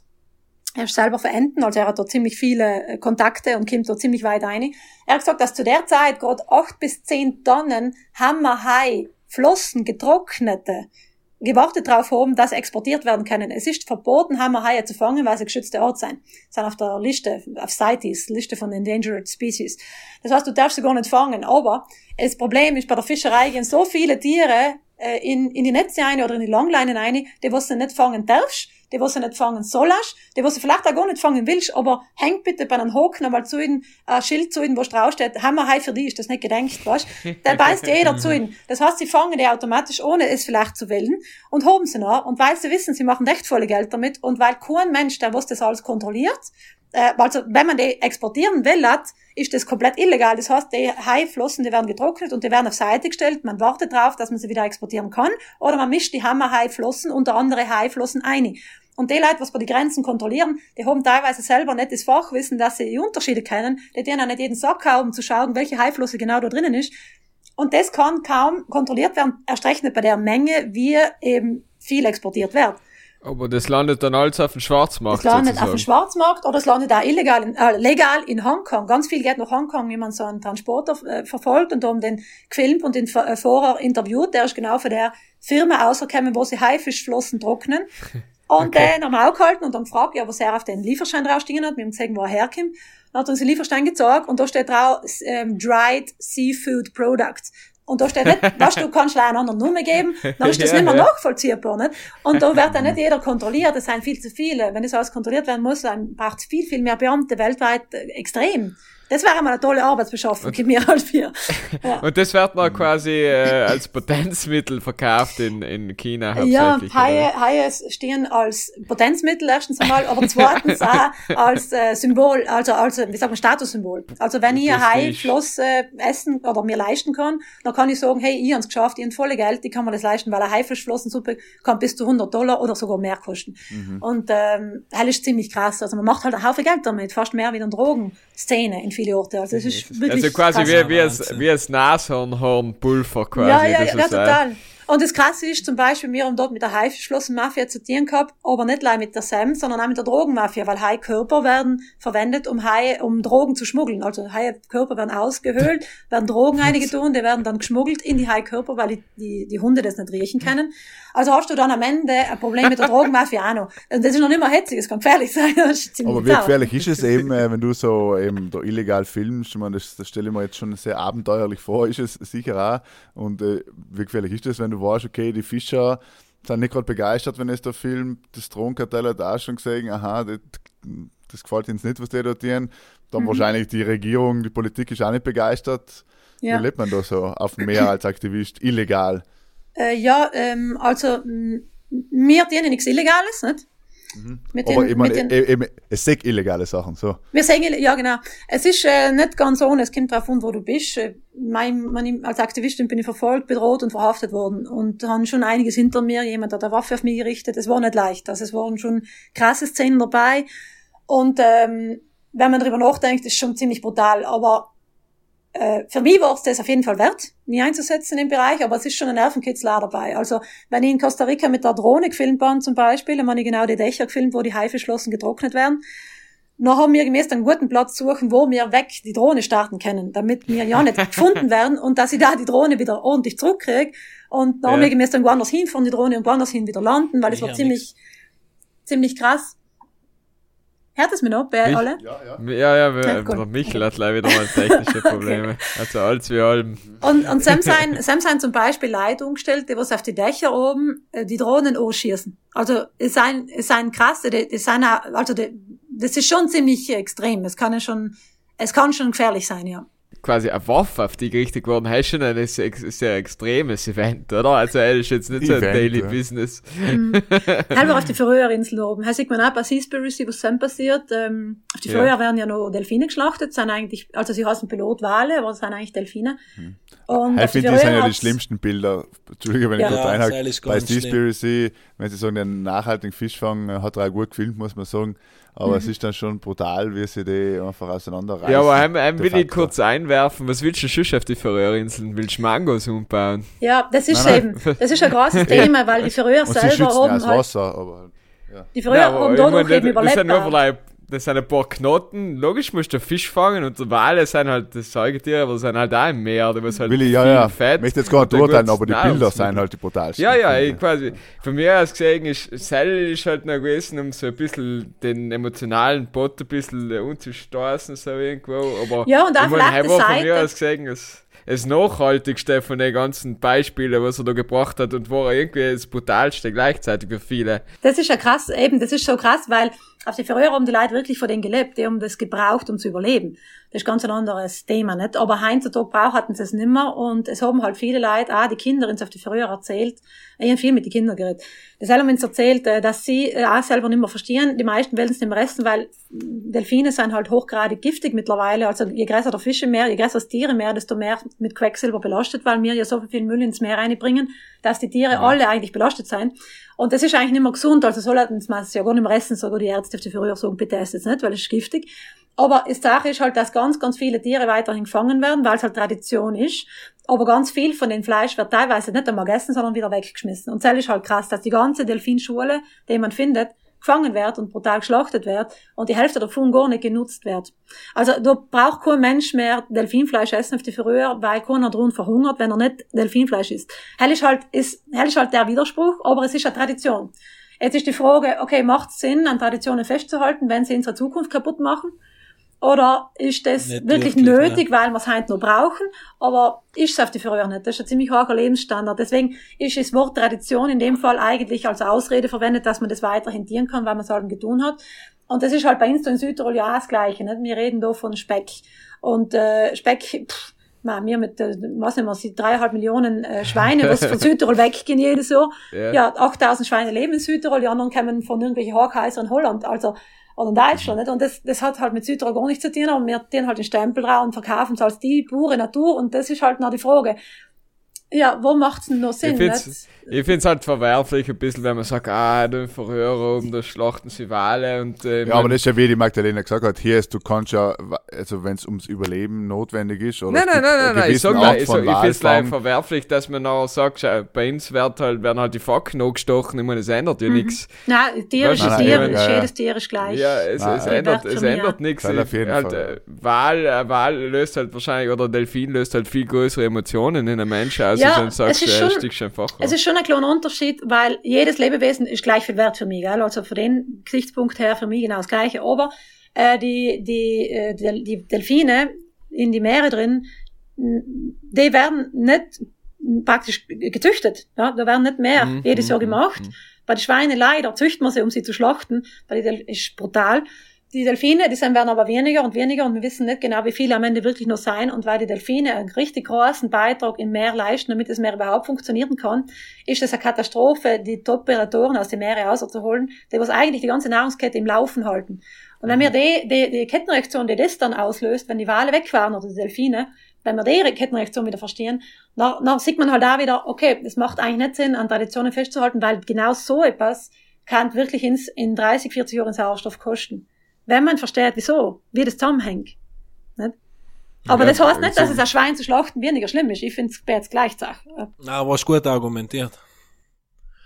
er ist selber verenden, also er hat da ziemlich viele äh, Kontakte und kommt da ziemlich weit rein. Er hat gesagt, dass zu der Zeit gerade acht bis zehn Tonnen Hammerhai, Flossen, getrocknete, gewartet darauf haben, dass exportiert werden können. Es ist verboten, Hammerhaie zu fangen, weil sie geschützte Art sind. Sind auf der Liste, auf CITES, Liste von Endangered Species. Das heißt, du darfst sie gar nicht fangen. Aber das Problem ist, bei der Fischerei gehen so viele Tiere äh, in, in die Netze rein oder in die Langleinen rein, die was du nicht fangen darfst, die was du nicht fangen sollst, die was du vielleicht auch gar nicht fangen willst, aber hängt bitte bei einem Hocken einmal zu ihnen, ein Schild zu ihnen, wo draufsteht, Hammerhai für dich, ist das nicht gedenkt, weißt Der beißt jeder zu ihnen. Das heißt, sie fangen die automatisch, ohne es vielleicht zu wollen, und hoben sie noch, und weil sie wissen, sie machen echt volle Geld damit, und weil kein Mensch, der was das alles kontrolliert, äh, also wenn man die exportieren will, hat, ist das komplett illegal. Das heißt, die Haiflossen, die werden getrocknet und die werden auf Seite gestellt. Man wartet darauf, dass man sie wieder exportieren kann. Oder man mischt die Hammerhaiflossen unter andere Haiflossen ein. Und die Leute, was bei die Grenzen kontrollieren, die haben teilweise selber nicht das Fachwissen, dass sie die Unterschiede kennen. Die denen auch nicht jeden Sack haben, um zu schauen, welche Haiflosse genau da drinnen ist. Und das kann kaum kontrolliert werden, erst recht nicht bei der Menge, wie eben viel exportiert wird. Aber das landet dann alles auf dem Schwarzmarkt. Es landet sozusagen. auf dem Schwarzmarkt oder es landet auch illegal, in, äh, legal in Hongkong. Ganz viel geht nach Hongkong, wie man so einen Transporter äh, verfolgt und haben den gefilmt und den äh, vorher interviewt. Der ist genau von der Firma ausgekommen, wo sie Haifischflossen trocknen. Und Okay. den haben wir auch gehalten und dann gefragt, ja, was er auf den Lieferschein draufstehen hat. Wir haben gesehen, wo er herkommt. Dann hat er uns den Lieferschein gezeigt und da steht drauf, ähm, Dried Seafood Products. Und da steht nicht, was du kannst leider einen anderen Nummer geben, dann ist das Ja, nicht mehr ja. nachvollziehbar, nicht? Und da wird dann nicht jeder kontrolliert, das sind viel zu viele. Wenn das alles kontrolliert werden muss, dann braucht es viel, viel mehr Beamte weltweit äh, extrem. Das wäre mal eine tolle Arbeitsbeschaffung, für mir als wir. Ja. Und das wird dann quasi äh, als Potenzmittel verkauft in, in China Ja, hauptsächlich. oder? Haie, Haie stehen als Potenzmittel erstens einmal, aber zweitens auch als äh, Symbol, also als, wie sagt man, Statussymbol. Also wenn ich ein. Haifloss äh, essen oder mir leisten kann, dann kann ich sagen, hey, ich hab's geschafft, ich hab volle Geld, ich kann mir das leisten, weil eine Haifischflossensuppe kann bis zu 100 Dollar oder sogar mehr kosten. Und ähm, das ist ziemlich krass. Also man macht halt einen Haufen Geld damit, fast mehr wie eine Drogenszene in viele Orte. Also es ist wirklich Also quasi wie, wie, als, wie als Nashornhornpulver quasi. Ja, ja, ja, äh, total. Und das Krasse ist zum Beispiel, wir haben dort mit der Haifischflossenmafia zu tun gehabt, aber nicht allein mit der SEM, sondern auch mit der Drogenmafia, weil Haikörper werden verwendet, um Hai, um Drogen zu schmuggeln. Also Haikörper werden ausgehöhlt, werden Drogen reingetun, die werden dann geschmuggelt in die Haikörper, weil die, die, die Hunde das nicht riechen können. Also hast du dann am Ende ein Problem mit der Drogenmafia auch noch. Das ist noch nicht mal hetzig, es kann gefährlich sein. Das Aber wie gefährlich ist es eben, äh, wenn du so eben da illegal filmst? Ich meine, das, das stelle ich mir jetzt schon sehr abenteuerlich vor, ist es sicher auch. Und äh, wie gefährlich ist es, wenn du weißt, okay, die Fischer sind nicht gerade begeistert, wenn es da filmt, das Drogenkartell hat auch schon gesehen, aha, das, das gefällt ihnen nicht, was die da tun. Dann wahrscheinlich die Regierung, die Politik ist auch nicht begeistert. Ja. Wie lebt man da so auf dem Meer als Aktivist? Illegal. Äh, ja, ähm, also m- wir dienen nichts Illegales, nicht? Aber den- ich meine, mit den- e- eben, es sind illegale Sachen, so. Wir sagen, ja genau. Es ist äh, nicht ganz ohne, es kommt darauf an, wo du bist. Äh, Mein, mein, als Aktivistin bin ich verfolgt, bedroht und verhaftet worden und haben schon einiges hinter mir. Jemand hat eine Waffe auf mich gerichtet. Es war nicht leicht. Also es waren schon krasse Szenen dabei. Und ähm, wenn man darüber nachdenkt, ist schon ziemlich brutal. Aber äh, für mich war es das auf jeden Fall wert, mich einzusetzen im Bereich, aber es ist schon ein Nervenkitzler dabei. Also, wenn ich in Costa Rica mit der Drohne gefilmt bin zum Beispiel, dann habe ich genau die Dächer gefilmt, wo die Haifischflossen getrocknet werden. Dann haben wir gemäß einen guten Platz suchen, wo wir weg die Drohne starten können, damit wir ja nicht gefunden werden und dass ich da die Drohne wieder ordentlich zurückkriege. Und dann haben Ja. wir gemäß dann woanders hinfahren, die Drohne und woanders hin wieder landen, weil es war ziemlich, ziemlich krass. Hört es mir noch bei alle? Ja, ja. Ja, ja, wir, Ja, der Michel hat leider wieder mal technische Probleme. Also alles wie allem. Und, und Sam sein, Sam sein zum Beispiel Leute umgestellt, die was auf die Dächer oben äh, die Drohnen anschießen. Also es sind, es sind krass, die, die sind auch, also die, das ist schon ziemlich extrem. Es kann ja schon, es kann schon gefährlich sein, ja. Quasi eine Waffe, auf die gerichtet worden, heißt schon ein ex- sehr extremes Event, oder? Also er ist jetzt nicht so ein Daily ja. Business. Halber auf die Färöerinsel oben. Da sieht man auch bei Seaspiracy, was dann passiert. Ähm, auf die Ja. Färöer werden ja noch Delfine geschlachtet, sind eigentlich, also sie heißen Pilotwale, aber es sind eigentlich Delfine. Und Ich finde, die sind ja die schlimmsten Bilder. Entschuldige, wenn Ja. ich kurz Ja, einhake. Bei. Seaspiracy, wenn sie sagen, den nachhaltigen Fischfang äh, hat er auch gut gefilmt, muss man sagen. Aber Mhm. es ist dann schon brutal, wie sie die einfach auseinanderreißen. Ja, aber heim De will ich kurz einwerfen, was willst du schon auf die Färöerinseln? Willst du Mangos umbauen? Ja, das ist Nein, eben, das ist ein großes Thema, weil die Färöer selber aus halt Wasser, aber Die früher Ja, ich dadurch eben das, das, sind nur überlebt. vielleicht, das sind ein paar Knoten. Logisch musst du Fisch fangen und Wale sind halt das Säugetiere, aber sind halt auch im Meer. Da muss halt Willi, ja, viel ja. Fett. Ich möchte jetzt gar nicht urteilen, aber die. Bilder sind halt die brutalsten. Ja, ja, ich quasi. Von mir aus gesehen ist Sell ist halt noch gewesen, um so ein bisschen den emotionalen Bot ein bisschen äh, umzustoßen, so irgendwo. Aber Ja, und auch ich meine, von mir aus gesehen, das, das nachhaltigste von den ganzen Beispielen, was er da gebracht hat und war irgendwie das brutalste gleichzeitig für viele. Das ist ja krass, eben, das ist so krass, weil auf die früher haben die Leute wirklich von denen gelebt, die haben das gebraucht, um zu überleben. Das ist ganz ein anderes Thema, nicht? Aber heutzutage brauch hatten sie es nimmer und es haben halt viele Leute, auch die Kinder, uns auf die früher erzählt, ich habe viel mit den Kindern geredet, das haben uns erzählt, äh, dass sie äh, auch selber nicht mehr verstehen, die meisten wollen es nicht mehr essen, weil Delfine sind halt hochgradig giftig mittlerweile, also je größer der Fisch im Meer, je größer das Tier im Meer, desto mehr mit Quecksilber belastet, weil wir ja so viel Müll ins Meer reinbringen, dass die Tiere alle eigentlich belastet sind. Und das ist eigentlich nicht mehr gesund, also sollten man es ja gar nicht mehr essen, sogar die Ärzte auf die früher sagen, bitte esst es nicht, weil es ist giftig. Aber die Sache ist halt, dass ganz, ganz viele Tiere weiterhin gefangen werden, weil es halt Tradition ist. Aber ganz viel von dem Fleisch wird teilweise nicht einmal gegessen, sondern wieder weggeschmissen. Und das ist halt krass, dass die ganze Delfinschule, die man findet, gefangen wird und brutal geschlachtet wird und die Hälfte davon gar nicht genutzt wird. Also da braucht kein Mensch mehr Delfinfleisch essen auf die früher, weil keiner drum verhungert, wenn er nicht Delfinfleisch isst. Hell ist halt, ist, hell ist halt der Widerspruch, aber es ist eine Tradition. Jetzt ist die Frage, okay, macht es Sinn, an Traditionen festzuhalten, wenn sie unsere Zukunft kaputt machen? Oder ist das Nicht wirklich, nötig, weil wir es heute noch brauchen? Aber ist es auf die früher nicht. Das ist ein ziemlich hoher Lebensstandard. Deswegen ist das Wort Tradition in dem Fall eigentlich als Ausrede verwendet, dass man das weiterhin dienen kann, weil man es halt getan hat. Und das ist halt bei uns in Südtirol ja auch das Gleiche. Nicht? Wir reden da von Speck. Und äh, Speck, pff, na, wir mit, äh, was nicht mehr, sie dreieinhalb Millionen äh, Schweine, was von Südtirol weggehen jedes Jahr. Ja. Ja, 8000 Schweine leben in Südtirol, die anderen kommen von irgendwelchen Hochhäusern in Holland, also, oder in Deutschland, nicht? Und das, das hat halt mit Südtirol nichts zu tun, aber wir tun halt den Stempel drauf und verkaufen es als die pure Natur, und das ist halt noch die Frage. Ja, wo macht's denn noch Sinn, Ich find's, ich find's halt verwerflich ein bisschen, wenn man sagt, ah, den Verhörer oben, da schlachten sie Wale und, äh, Ja, aber das ist ja wie die Magdalena gesagt hat, hier ist, du kannst ja, also wenn es ums Überleben notwendig ist, oder Nein, nein, nein, nein, nein, ich sag mal, ich, sag, ich find's leider verwerflich, dass man nachher sagt, schau, bei uns wird halt, werden halt die Facken angestochen, ich meine, es ändert ja nichts. Nein, Tier ist Nein, ein nein, Tier, ja, ja, ja. jedes Tier ist gleich. Ja, es, Nein, es nein. ändert, es ändert ja. nichts. Weil auf jeden halt, Fall. äh, Wal, äh, Wal löst halt wahrscheinlich, oder Delfin löst halt viel größere Emotionen in einem Menschen aus, Ja, als wenn du sagst, es ist schon- einfach. Es ist schon ein kleiner Unterschied, weil jedes Lebewesen ist gleich viel wert für mich, gell? Also von dem Gesichtspunkt her für mich genau das Gleiche. Aber äh, die, die, äh, die, Delfine in die Meere drin, die werden nicht praktisch gezüchtet. Ja? Da werden nicht mehr Mhm, jedes Jahr mhm, gemacht. mhm. Bei den Schweinen leider züchten wir sie, um sie zu schlachten, weil Del ist brutal. Die Delfine, die sind, werden aber weniger und weniger und wir wissen nicht genau, wie viele am Ende wirklich noch sein. Und weil die Delfine einen richtig großen Beitrag im Meer leisten, damit das Meer überhaupt funktionieren kann, ist es eine Katastrophe, die Top-Predatoren aus dem Meere rauszuholen, die was eigentlich die ganze Nahrungskette im Laufen halten. Und wenn wir die, die, die Kettenreaktion, die das dann auslöst, wenn die Wale weg waren oder die Delfine, wenn wir die Kettenreaktion wieder verstehen, dann, dann sieht man halt da wieder, okay, es macht eigentlich nicht Sinn, an Traditionen festzuhalten, weil genau so etwas kann wirklich ins, in 30, 40 Jahren Sauerstoff kosten. Wenn man versteht, wieso, wie das zusammenhängt. Nicht? Aber Ja, das heißt nicht, dass es ein Schwein zu schlachten weniger schlimm ist. Ich finde es jetzt gleich Sache. Aber ist gut argumentiert.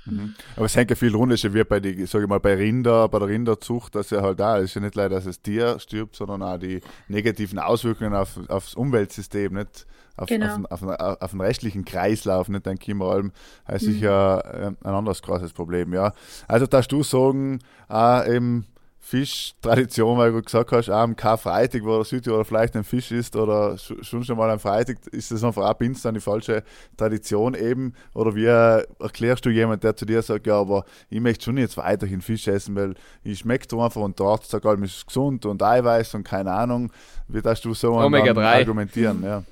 Mhm. Aber es hängt ja viel runter, ist ja wie bei die, sag ich mal, bei Rinder, bei der Rinderzucht, dass ja halt da ist ja nicht leider, dass das Tier stirbt, sondern auch die negativen Auswirkungen auf, aufs Umweltsystem, nicht auf, Genau. auf, den- auf, den- auf den restlichen Kreislauf, nicht denke ich mal, heißt Mhm. sicher äh, ein anderes großes Problem, ja. Also darfst du sagen, auch eben Fischtradition, weil du gesagt hast, auch am Karfreitag, wo der Südtiroler vielleicht ein Fisch ist oder sch- schon schon mal am Freitag, ist das einfach uns dann die falsche Tradition eben? Oder wie erklärst du jemand, der zu dir sagt, ja, aber ich möchte schon jetzt weiterhin Fisch essen, weil ich schmeckt einfach und der Arzt sagt, allem ist gesund und Eiweiß und keine Ahnung. Wie darfst du so an- Omega an- 3. argumentieren? Ja.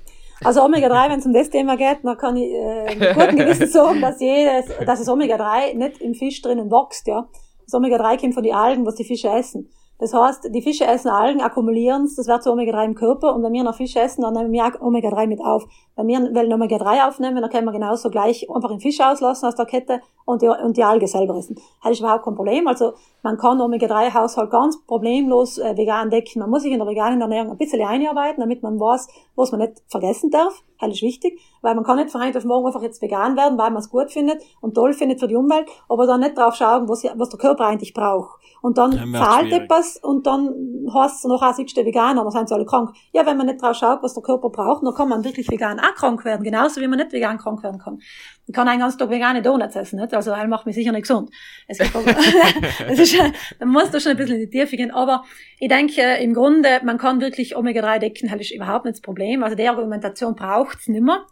Also Omega-3, wenn es um das Thema geht, dann kann ich äh, mit gutem Gewissen sagen, dass, jedes, dass das Omega-3 nicht im Fisch drinnen wächst. Ja? Das Omega-3 kommt von den Algen, was die Fische essen. Das heißt, die Fische essen Algen, akkumulieren es, das wird zu Omega-3 im Körper und wenn wir noch Fisch essen, dann nehmen wir auch Omega-3 mit auf. Wenn wir wollen Omega-3 aufnehmen, dann können wir genauso gleich einfach den Fisch auslassen aus der Kette und die, und die Alge selber essen. Das ist überhaupt kein Problem. Also man kann Omega-3-Haushalt ganz problemlos äh, vegan decken. Man muss sich in der veganen Ernährung ein bisschen einarbeiten, damit man weiß, was man nicht vergessen darf. Das ist wichtig, weil man kann nicht von heute auf morgen einfach jetzt vegan werden, weil man es gut findet und toll findet für die Umwelt, aber dann nicht drauf schauen, was, was der Körper eigentlich braucht. Und dann wird's zahlt schwierig. etwas und dann heißt es noch, ah, der Veganer, dann sind sie alle krank. Ja, wenn man nicht drauf schaut, was der Körper braucht, dann kann man wirklich vegan auch krank werden, genauso wie man nicht vegan krank werden kann. Ich kann einen ganzen Tag vegane Donuts essen, nicht? Also, das macht mich sicher nicht gesund. Es gibt aber, es ist, man muss da schon ein bisschen in die Tiefe gehen, aber ich denke, im Grunde, man kann wirklich Omega-3 decken, das ist überhaupt nicht das Problem. Also, die Argumentation braucht's nimmer.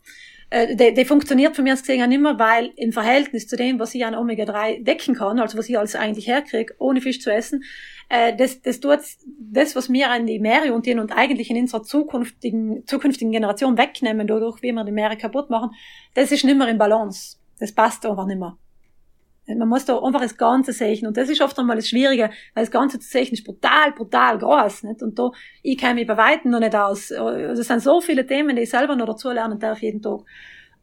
Äh, Die, die funktioniert von mir aus gesehen auch nimmer, weil im Verhältnis zu dem, was ich an Omega-3 decken kann, also was ich als eigentlich herkriege, ohne Fisch zu essen, äh, das, das tut das, was wir an die Meere und und eigentlich in unserer zukünftigen, zukünftigen Generation wegnehmen, dadurch, wie wir die Meere kaputt machen, das ist nimmer in Balance. Das passt einfach nimmer. Man muss da einfach das Ganze sehen. Und das ist oft einmal das Schwierige, weil das Ganze zu sehen ist brutal, brutal groß, nicht? Und da, ich kenne mich bei Weitem noch nicht aus. Also, Es sind so viele Themen, die ich selber noch dazu lernen darf jeden Tag.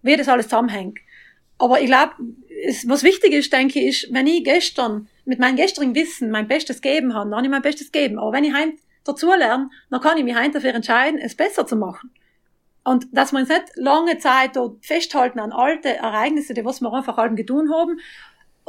Wie das alles zusammenhängt. Aber ich glaube, was wichtig ist, denke ich, ist, wenn ich gestern mit meinem gestrigen Wissen mein Bestes geben habe, dann habe ich mein Bestes geben. Aber wenn ich heim dazu lerne, dann kann ich mich heim dafür entscheiden, es besser zu machen. Und dass wir uns nicht lange Zeit dort festhalten an alte Ereignisse, die was wir einfach allem getan haben.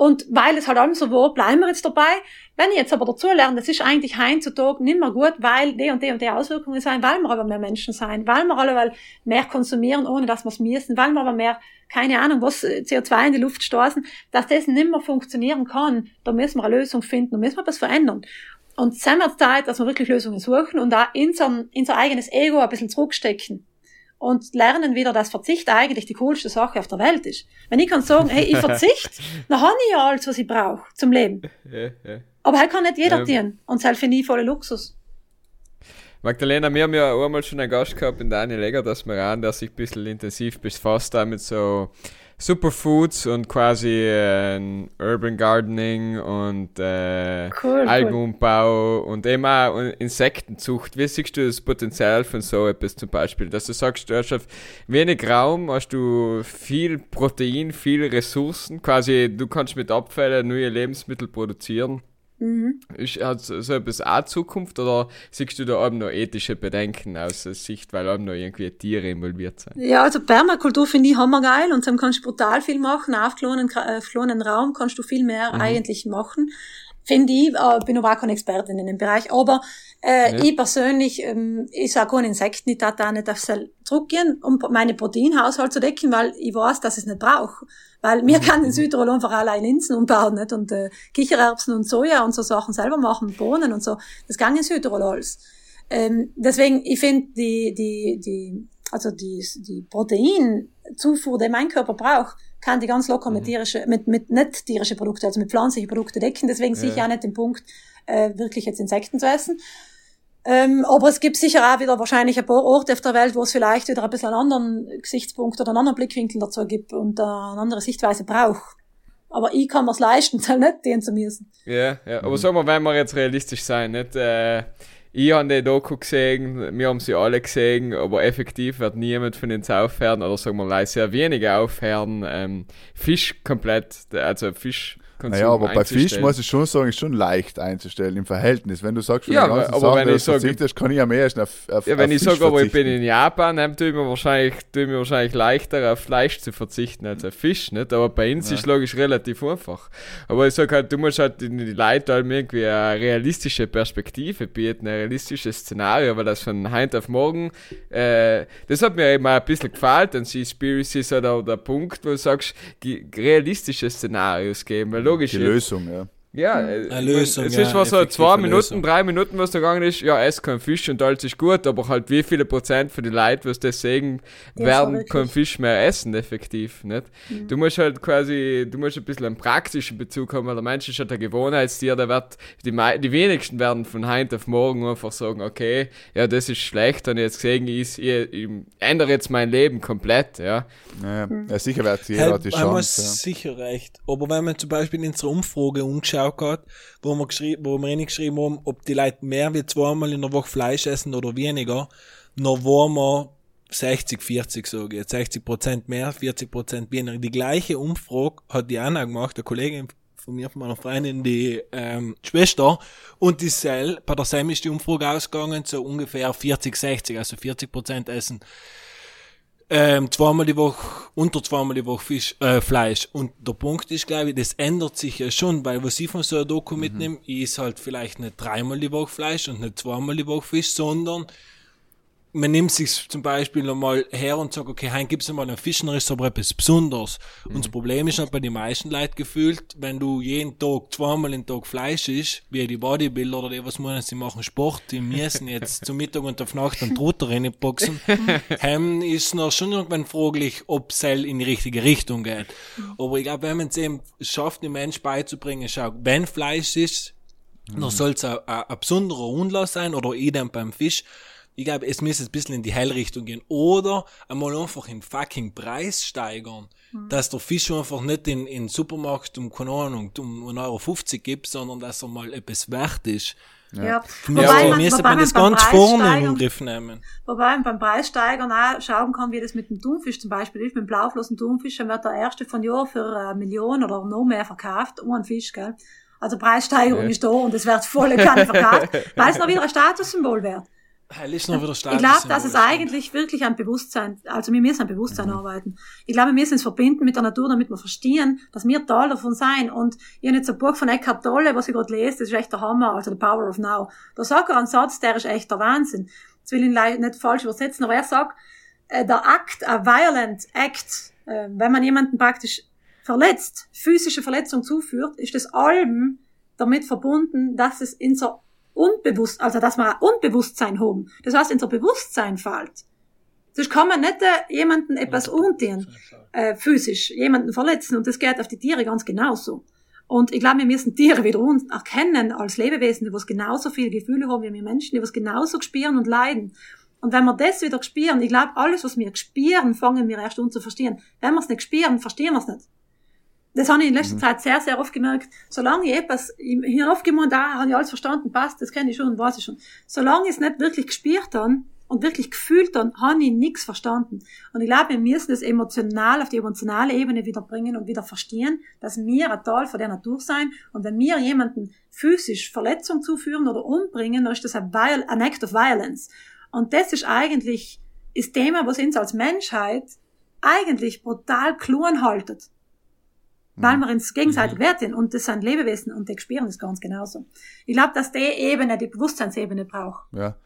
Und weil es halt allem so war, bleiben wir jetzt dabei. Wenn ich jetzt aber dazu lerne, das ist eigentlich heutzutage nicht mehr gut, weil die und die und die Auswirkungen sein, weil wir aber mehr Menschen sein, weil wir alle weil mehr konsumieren, ohne dass wir es müssen, weil wir aber mehr, keine Ahnung, was äh, CO2 in die Luft stoßen, dass das nicht mehr funktionieren kann, da müssen wir eine Lösung finden, da müssen wir was verändern. Und es wir Zeit, dass wir wirklich Lösungen suchen und da in so, in so eigenes Ego ein bisschen zurückstecken und lernen wieder, dass Verzicht eigentlich die coolste Sache auf der Welt ist. Wenn ich kann sagen, hey, ich verzichte, dann habe ich ja alles, was ich brauche zum Leben. Ja, ja. Aber halt kann nicht jeder Ähm. tun. Und das finde ich voller Luxus. Magdalena, wir haben ja einmal schon einen Gast gehabt in Daniel Egger, das wir an, der sich ein bisschen intensiv befasst hat mit so Superfoods und quasi äh, Urban Gardening und äh, Cool, cool. Algenbau und eben auch Insektenzucht. Wie siehst du das Potenzial von so etwas zum Beispiel? Dass du sagst, du hast auf wenig Raum, hast du viel Protein, viele Ressourcen, quasi du kannst mit Abfällen neue Lebensmittel produzieren. Mhm. Ist, hat so etwas auch Zukunft oder siehst du da eben noch ethische Bedenken aus der Sicht, weil eben noch irgendwie Tiere involviert sind? Ja, also Permakultur finde ich hammergeil und dann kannst du brutal viel machen. Auf äh, kleinen Raum kannst du viel mehr Mhm. eigentlich machen. Finde ich, äh, bin aber auch keine Expertin in dem Bereich. Aber äh, Ja. ich persönlich, ähm, ich sage keine Insekten, ich darf da nicht auf Sel zurückgehen, um meine Proteinhaushalt zu decken, weil ich weiß, dass ich es nicht brauche. Weil mir kann in Südtirol einfach allein Linsen umbauen nicht? und äh, Kichererbsen und Soja und so Sachen selber machen, Bohnen und so. Das kann in Südtirol alles. Ähm, deswegen, ich finde die, die, die, also die, die Proteinzufuhr, die mein Körper braucht, kann die ganz locker Mhm. mit tierische, mit, mit nicht tierische Produkte, also mit pflanzlichen Produkte decken. Deswegen sehe ich Ja. auch nicht den Punkt, äh, wirklich jetzt Insekten zu essen. Ähm, aber es gibt sicher auch wieder wahrscheinlich ein paar Orte auf der Welt, wo es vielleicht wieder ein bisschen einen anderen Gesichtspunkt oder einen anderen Blickwinkel dazu gibt und eine andere Sichtweise braucht. Aber ich kann mir's leisten, halt nicht den zu müssen. Ja, ja. aber sagen wir, wenn wir jetzt realistisch sein, nicht? Äh, ich habe die Doku gesehen, wir haben sie alle gesehen, aber effektiv wird niemand von uns aufhören, oder sagen wir mal, sehr wenige aufhören, ähm, Fisch komplett, also Fisch Naja, aber bei Fisch muss ich schon sagen, ist schon leicht einzustellen im Verhältnis. Wenn du sagst, Ja, aber- aber Sachen, wenn ich du sag- verzichtest, kann ich am ehesten auf, auf Ja, wenn auf ich sage, aber ich bin in Japan, dann tue ich mir wahrscheinlich, tue ich mir wahrscheinlich leichter auf Fleisch zu verzichten als auf Fisch, nicht? Aber bei uns Ja. ist logisch relativ einfach. Aber ich sag halt, du musst halt den die Leute halt irgendwie eine realistische Perspektive bieten, ein realistisches Szenario, weil das von heute auf morgen, äh, das hat mir eben auch ein bisschen gefallen, dann Seaspiracy ist halt auch der Punkt, wo du sagst, realistische Szenarios geben, weil logisch, Die Lösung, ja. Ja, äh, Eine Lösung, es ja, ist was so effektive zwei Minuten, Lösung. drei Minuten, was da gegangen ist, ja, ess kein Fisch und alles ist gut, aber halt wie viele Prozent von den Leuten, was das sehen, Ja, werden kein. Fisch mehr essen, effektiv, nicht? Mhm. Du musst halt quasi, du musst ein bisschen einen praktischen Bezug haben, weil der Mensch ist halt ein Gewohnheitstier, der wird, die, die wenigsten werden von heute auf morgen einfach sagen, okay, ja, das ist schlecht und jetzt gesehen ist, ich, ich ändere jetzt mein Leben komplett, ja. Ja, Mhm. ja sicher wird jeder Hey, die haben wir Chance. sicher recht. Aber wenn man zum Beispiel in unserer Umfrage umgeschaut hat, wo wir, geschrieben, wo wir reingeschrieben haben, ob die Leute mehr wie zweimal in der Woche Fleisch essen oder weniger, dann waren wir 60, 40, sage ich jetzt. 60 Prozent mehr, 40 Prozent weniger. Die gleiche Umfrage hat die Anna gemacht, der Kollegin von mir, von meiner Freundin, die ähm, Schwester. Und die Sel, bei der Sam ist die Umfrage ausgegangen, so ungefähr 40, 60, also 40 Prozent essen ähm, zweimal die Woche, unter zweimal die Woche Fisch, äh, Fleisch. Und der Punkt ist, glaube ich, das ändert sich ja schon, weil was ich von so einer Doku Mhm. mitnehme, ist halt vielleicht nicht dreimal die Woche Fleisch und nicht zweimal die Woche Fisch, sondern man nimmt sich zum Beispiel nochmal her und sagt, okay, heute gibt's einmal einen Fisch, dann ist es aber etwas Besonderes. Und das Problem ist halt bei den meisten Leuten gefühlt, wenn du jeden Tag, zweimal den Tag Fleisch isst, wie die Bodybuilder oder die, was meinen, sie machen Sport, die müssen jetzt zum Mittag und auf Nacht einen Trutter reinboxen, ähm, ist noch schon irgendwann fraglich, ob es in die richtige Richtung geht. Aber ich glaube, wenn man es eben schafft, dem Mensch beizubringen, schau, wenn Fleisch ist, dann soll es ein, ein, ein besonderer Anlass sein oder idem beim Fisch. Ich glaube, es müsste ein bisschen in die Hellrichtung gehen. Oder einmal einfach den fucking Preis steigern. Dass der Fisch einfach nicht in, in den Supermarkt um, keine Ahnung, um 1,50 Euro gibt, sondern dass er mal etwas wert ist. Ja. Für Wobei mich man- müsste wobei man das beim ganz vorne in Preissteigern- den Griff nehmen. Wobei man beim Preissteigern auch schauen kann, wie das mit dem Thunfisch zum Beispiel ist. Mit dem blauflossen Thunfisch, dann wird der erste von Jahr für eine Million oder noch mehr verkauft, um einen Fisch, gell? Also Preissteigerung Ja. ist da und es wird volle Kanne verkauft, weil es noch wieder ein Statussymbol wird. Wieder Ich glaube, dass es eigentlich wirklich ein Bewusstsein, also wir müssen ein Bewusstsein arbeiten. Ich glaube, wir müssen es verbinden mit der Natur, damit wir verstehen, dass wir Teil davon sein. Und ich habe jetzt ein Buch von Eckhart Tolle, was ich gerade lese, das ist echt der Hammer, also The Power of Now. Da sagt er einen Satz, der ist echt der Wahnsinn. Jetzt will ich ihn nicht falsch übersetzen, aber er sagt, äh, der Akt, a violent act, äh, wenn man jemanden praktisch verletzt, physische Verletzung zuführt, ist das allem damit verbunden, dass es in so unbewusst, also dass wir ein Unbewusstsein haben. Das heißt, in so Bewusstsein fällt. Sonst kann man nicht äh, jemanden etwas untun, äh, physisch, jemanden verletzen und das geht auf die Tiere ganz genauso. Und ich glaube, wir müssen Tiere wieder uns erkennen als Lebewesen, die was genauso viele Gefühle haben wie wir Menschen, die was genauso spüren und leiden. Und wenn wir das wieder spüren, ich glaube, alles, was wir spüren, fangen wir erst an zu verstehen. Wenn wir es nicht spüren, verstehen wir es nicht. Das habe ich in letzter Zeit sehr, sehr oft gemerkt. Solange ich etwas, ich ich habe oft gemeint, habe ich alles verstanden, passt, das kenne ich schon, weiß ich schon. Solange ich es nicht wirklich gespürt habe und wirklich gefühlt habe, habe ich nichts verstanden. Und ich glaube, wir müssen das emotional auf die emotionale Ebene wieder bringen und wieder verstehen, dass wir ein Teil von der Natur sein. Und wenn wir jemanden physisch Verletzung zuführen oder umbringen, dann ist das ein, Viol ein Act of Violence. Und das ist eigentlich das Thema, was uns als Menschheit eigentlich brutal kluen haltet. Weil wir uns gegenseitig werten und das sind Lebewesen und die spüren das ganz genauso. Ich glaube, dass die Ebene, die Bewusstseinsebene braucht. Ja.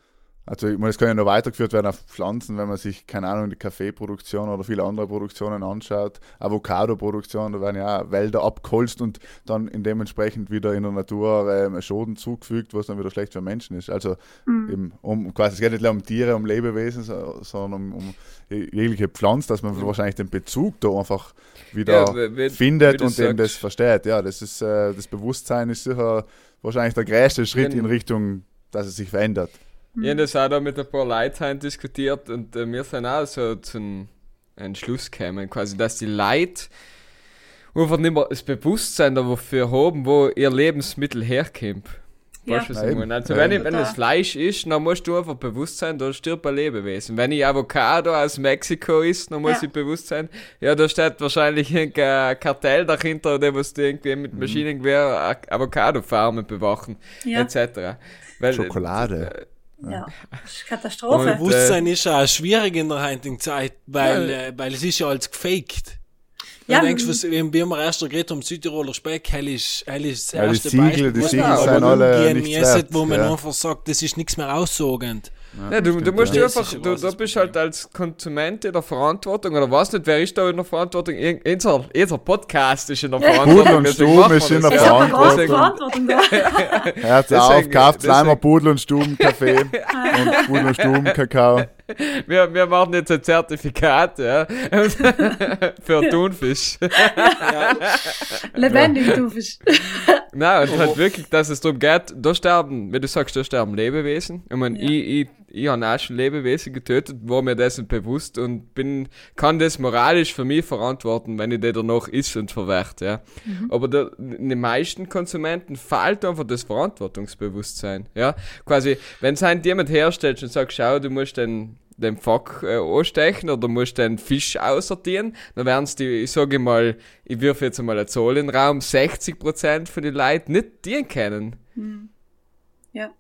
Also ich meine, das kann ja noch weitergeführt werden auf Pflanzen, wenn man sich, keine Ahnung, die Kaffeeproduktion oder viele andere Produktionen anschaut, Avocado-Produktion, da werden ja auch Wälder abgeholzt und dann in dementsprechend wieder in der Natur ähm, Schoden zugefügt, was dann wieder schlecht für Menschen ist. Also eben, um quasi, es geht nicht nur um Tiere, um Lebewesen, so- sondern um, um jegliche Pflanze, dass man wahrscheinlich den Bezug da einfach wieder Ja, wie- findet du und eben das versteht. Ja, das ist äh, das Bewusstsein ist sicher wahrscheinlich der größte Schritt Wenn- in Richtung, dass es sich verändert. Ich habe das auch da mit ein paar Leuten diskutiert und äh, wir sind auch so zum Entschluss gekommen, quasi, dass die Leute einfach nicht mehr das Bewusstsein dafür haben, wo ihr Lebensmittel herkommt. Ja. Weißt was? Also, wenn, ich, wenn das Fleisch ist, dann musst du einfach bewusst sein, da stirbt ein Lebewesen. Wenn ich Avocado aus Mexiko isst, dann muss Ja. ich bewusst sein, ja, da steht wahrscheinlich irgendein Kartell dahinter, der muss irgendwie Mhm. mit Maschinengewehr Avocado-Farmen bewachen, Ja. etc. Weil, Schokolade. Ja. Das ist Katastrophe. Und- Bewusstsein ist auch schwierig in der heutigen Zeit, weil, äh, weil es ist ja alles gefaked. Wenn Ja, du denkst, was, wie wir erst geredet haben, Südtiroler Speck, hell ist, hell ist das Ja, die erste Siegel, Beispiel, die was Siegel sind aber alle nichts wert, wo man ja. einfach sagt, das ist nichts mehr aussagend. Ja, du, du stimmt, musst ja. einfach, du, du das bist halt als Konsument in der Verantwortung, oder was nicht, wer ist da in der Verantwortung? Ir- Unser, unser Podcast ist in der Verantwortung. Pudel und Stuben ist in der Verantwortung. Da. Hört auf, kauft zweimal Pudel und Stuben-Kaffee und Pudel und Stuben-Kakao. Wir, wir machen jetzt ein Zertifikat, ja, für Thunfisch. Lebendig, du Fisch. Nein, und halt wirklich, dass es darum geht, da sterben, wie du sagst, da sterben Lebewesen. Ich meine, Ja. ich, ich, ich habe auch schon Lebewesen getötet, war mir dessen bewusst und bin, kann das moralisch für mich verantworten, wenn ich die danach isst und verwehrt, ja. Aber der, den meisten Konsumenten fehlt einfach das Verantwortungsbewusstsein, ja. Quasi, wenn es halt jemand herstellt und sagt, schau, du musst den, den Pfack äh, anstechen oder du musst den Fisch aussortieren, dann werden es die, ich sage mal, ich wirf jetzt einmal eine Zahl in den Raum, 60% von den Leuten nicht die kennen. Ja.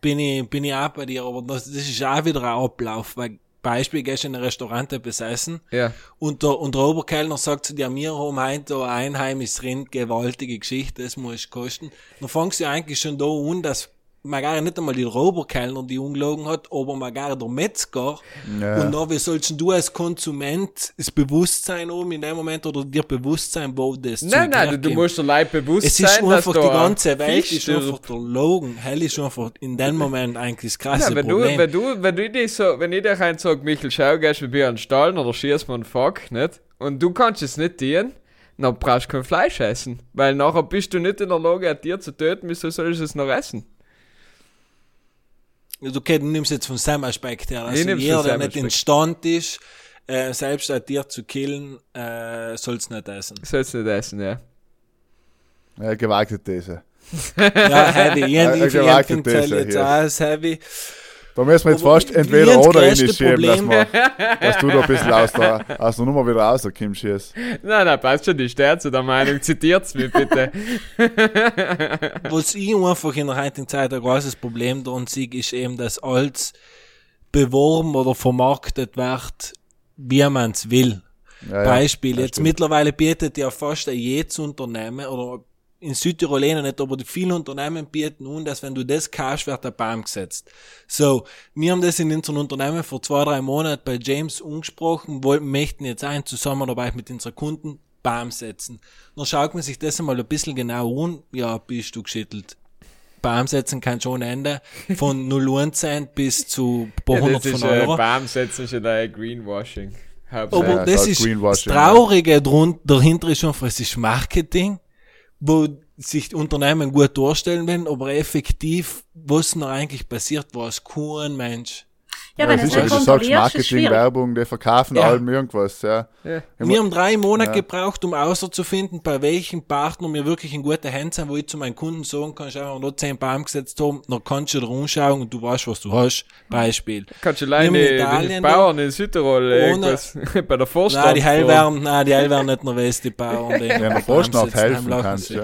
Bin ich, bin ich auch bei dir, aber das, das ist auch wieder ein Ablauf, weil Beispiel, gehst in ein Restaurant besessen Ja. und der, und der Oberkellner sagt zu dir, haben heute da ein einheimisches Rind, gewaltige Geschichte, das muss kosten. Dann fängst du eigentlich schon da an, dass man gar nicht einmal die Oberkellner, die ungelogen hat, aber man gar der Metzger. Ja. Und dann, wie sollst du als Konsument das Bewusstsein haben in dem Moment oder dir bewusst sein, wo das Nein, Zeug nein, du, du musst dir leid bewusst Es ist sein, einfach die ganze Welt Fisch ist einfach der Logan. Hell ist einfach in dem Moment eigentlich das krasse Ja, wenn du, Problem. wenn du, wenn du dich so, wenn ich dir rein sag, Michael, schau, gehst mit mir an den Stall oder schießt mir einen Fuck, nicht? Und du kannst es nicht dienen, dann brauchst du kein Fleisch essen. Weil nachher bist du nicht in der Lage, ein Tier zu töten, wieso sollst du es noch essen? Also, okay, du nimmst jetzt von seinem Aspekt her. Ich Also jeder, der nicht in. Stand ist, äh, selbst ein Tier zu killen, äh, soll's nicht essen. Sollst du nicht essen, ja. Ja, gewagte These. Ja, heavy. Ich, Äh, ich, ich gewagte empfehle These jetzt Da müssen wir jetzt Aber fast entweder oder größte initiieren, dass, Problem- wir, dass du da ein bisschen aus der, aus der Nummer wieder rauskommst. Jetzt. Nein, nein, passt schon, die steht zu der Meinung, zitiert's mich bitte. Was ich einfach in der heutigen Zeit ein großes Problem da sehe, ist eben, dass alles beworben oder vermarktet wird, wie man's will. Ja. Beispiel, Ja, jetzt stimmt. mittlerweile bietet ja fast ein jedes Unternehmen oder in Südtirol eh nicht, aber die vielen Unternehmen bieten an, dass wenn du das kaufst, wird der Baum gesetzt. So, wir haben das in unserem Unternehmen vor zwei, drei Monaten bei James umgesprochen, wollten, möchten jetzt ein Zusammenarbeit mit unseren Kunden Baum setzen. Dann schaut man sich das einmal ein bisschen genau an, ja, bist du geschüttelt. Baum setzen kann schon Ende, von 0 Cent bis zu ein paar Ja, hundert das ist von äh, Euro. Baumsetzen schon ein Greenwashing. Aber. Ja, das ist das Traurige drun- dahinter ist einfach, es ist Marketing, wo sich Unternehmen gut darstellen wollen, aber effektiv, was noch eigentlich passiert, weiß kein Mensch. Ja, Ja, wenn es ist ja, nicht wie du sagst, Marketing. Werbung, die verkaufen Ja. allem irgendwas. Ja. Wir haben drei Monate Ja. gebraucht, um auszufinden, bei welchen Partnern wir wirklich in guter Hand sind, wo ich zu meinen Kunden sagen kann, schau, wir noch zehn Baum gesetzt haben, dann kannst du da rumschauen und du weißt, was du hast. Beispiel. Kannst du haben alleine in die Italien Bauern in Südtirol Ohne- irgendwas bei der Forst Nein, die Heilwärme, nein, die Heilwärme nicht nervös, die Bauern, die der Baum Forstnacht setzen, helfen kannst, ja.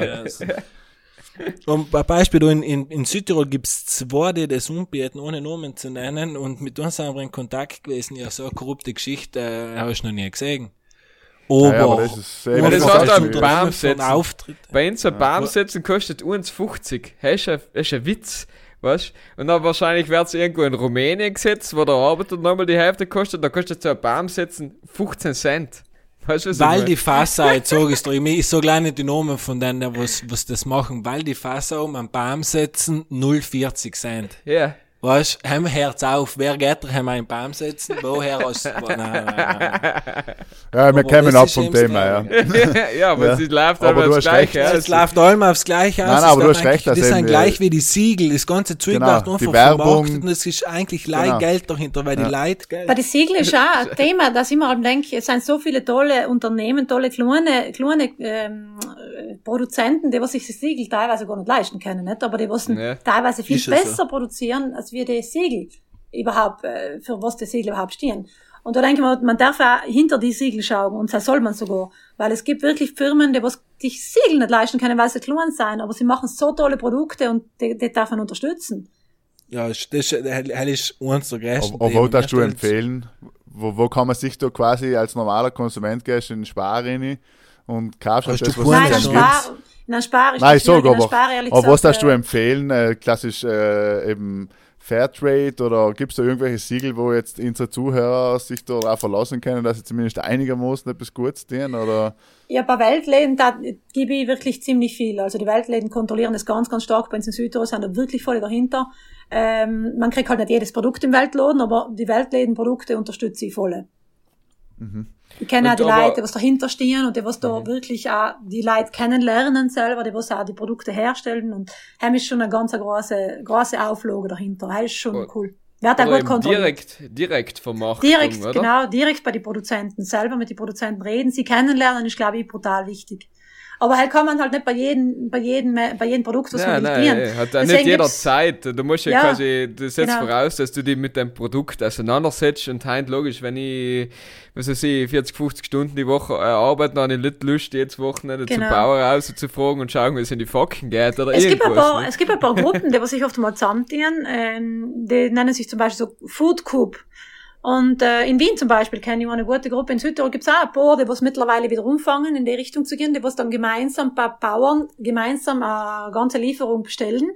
Und bei Beispiel in, in, in Südtirol gibt's zwei, die das anbieten, ohne Namen zu nennen, und mit uns sind wir in Kontakt gewesen. Ja, so eine korrupte Geschichte äh, habe ich noch nie gesehen. Aber, Ja, aber das ist aber das einen Unternehmen Baum setzen. Auftritt. Bei uns ein Baum setzen kostet uns 50. Das ist ein, das ist ein Witz. Weißt Und dann wahrscheinlich wird es irgendwo in Rumänien gesetzt, wo der Arbeiter nochmal die Hälfte kostet, da kostet so ein Baum setzen 15 Cent. Weißt du, was ich Weil die Fasser, jetzt sag ich's dir, ich, ich nicht die Namen von denen, was, was das machen, weil die Fasser um einen Baum setzen 0,40 Cent. Ja. Weißt du, haben wir Herz auf, wer geht da, haben wir einen Baum setzen, woher aus, nein, nein, nein, nein. Ja, wir Aber kommen ab vom Thema. Ja. ja, aber Ja. es läuft Aber hast Gleiche. recht. aus. Es läuft allem aufs Gleiche aus. Nein, Es aber du hast recht, Das sind die- gleich wie die Siegel. Das ganze Zeug Genau, wird die einfach Werbung- vermarktet und es ist eigentlich leicht Genau. Geld dahinter, weil die Leute Geld Bei den Siegel ist auch ein Thema, dass ich mir halt denke, es sind so viele tolle Unternehmen, tolle kleine, kleine ähm, äh, Produzenten, die was sich das Siegel teilweise gar nicht leisten können, nicht? aber die was Ja. teilweise viel es so. besser produzieren, als wir die Siegel überhaupt, äh, für was die Siegel überhaupt stehen. Und da denke ich mir, man darf auch hinter die Siegel schauen und das soll man sogar, weil es gibt wirklich Firmen, die was die Siegel nicht leisten können, weil sie klein sein, aber sie machen so tolle Produkte und die, die darf man unterstützen. Ja, das ist, das ist eins der größten Aber wo darfst du empfehlen? Wo, wo kann man sich da quasi als normaler Konsument gehst in den Spar rein und kaufst halt das, was Nein, dann spar, dann spar ich Nein, ich sag schwierig, dann aber, aber was darfst du empfehlen? Äh, klassisch äh, eben Fairtrade oder gibt es da irgendwelche Siegel, wo jetzt unsere Zuhörer sich darauf verlassen können, dass sie zumindest einigermaßen etwas Gutes tun? Oder? Ja, bei Weltläden, da gebe ich wirklich ziemlich viel. Also die Weltläden kontrollieren das ganz, ganz stark. Bei uns in Südtirol sind da wirklich voll dahinter. Ähm, man kriegt halt nicht jedes Produkt im Weltladen, aber die Weltläden-Produkte unterstütze ich voll. Ich kenne Und auch die aber- Leute, die was dahinter stehen und die was da wirklich auch die Leute kennenlernen selber, die was auch die Produkte herstellen und haben ist schon eine ganz große, große Auflage dahinter. Das ist schon Oder- cool. Wird auch Oder gut kontrolliert. direkt, direkt Vermarktung, Direkt, oder? genau, direkt bei den Produzenten selber mit den Produzenten reden, sie kennenlernen, ist glaube ich brutal wichtig. Aber halt kann man halt nicht bei jedem, bei jedem, bei jedem Produkt, was Nein, man nein, hat Deswegen nicht jeder Zeit. Du musst ja, Ja, quasi, das setzt genau. voraus, dass du dich mit dem Produkt auseinandersetzt und halt logisch, wenn ich, was weiß ich, 40, 50 Stunden die Woche äh, arbeite, dann habe ich nicht Lust, jetzt Wochenende zum Genau. Bauer raus zu fragen und schauen, wie es in die Facken geht oder Es gibt, ein irgendwas. paar, ne? es gibt ein paar Gruppen, die was sich oft mal zusammentun, ähm, die nennen sich zum Beispiel so Food Coop. Und äh, in Wien zum Beispiel kenne ich eine gute Gruppe. In Südtirol gibt es auch ein paar, die was mittlerweile wieder umfangen, in die Richtung zu gehen, die was dann gemeinsam bei Bauern gemeinsam eine ganze Lieferung bestellen.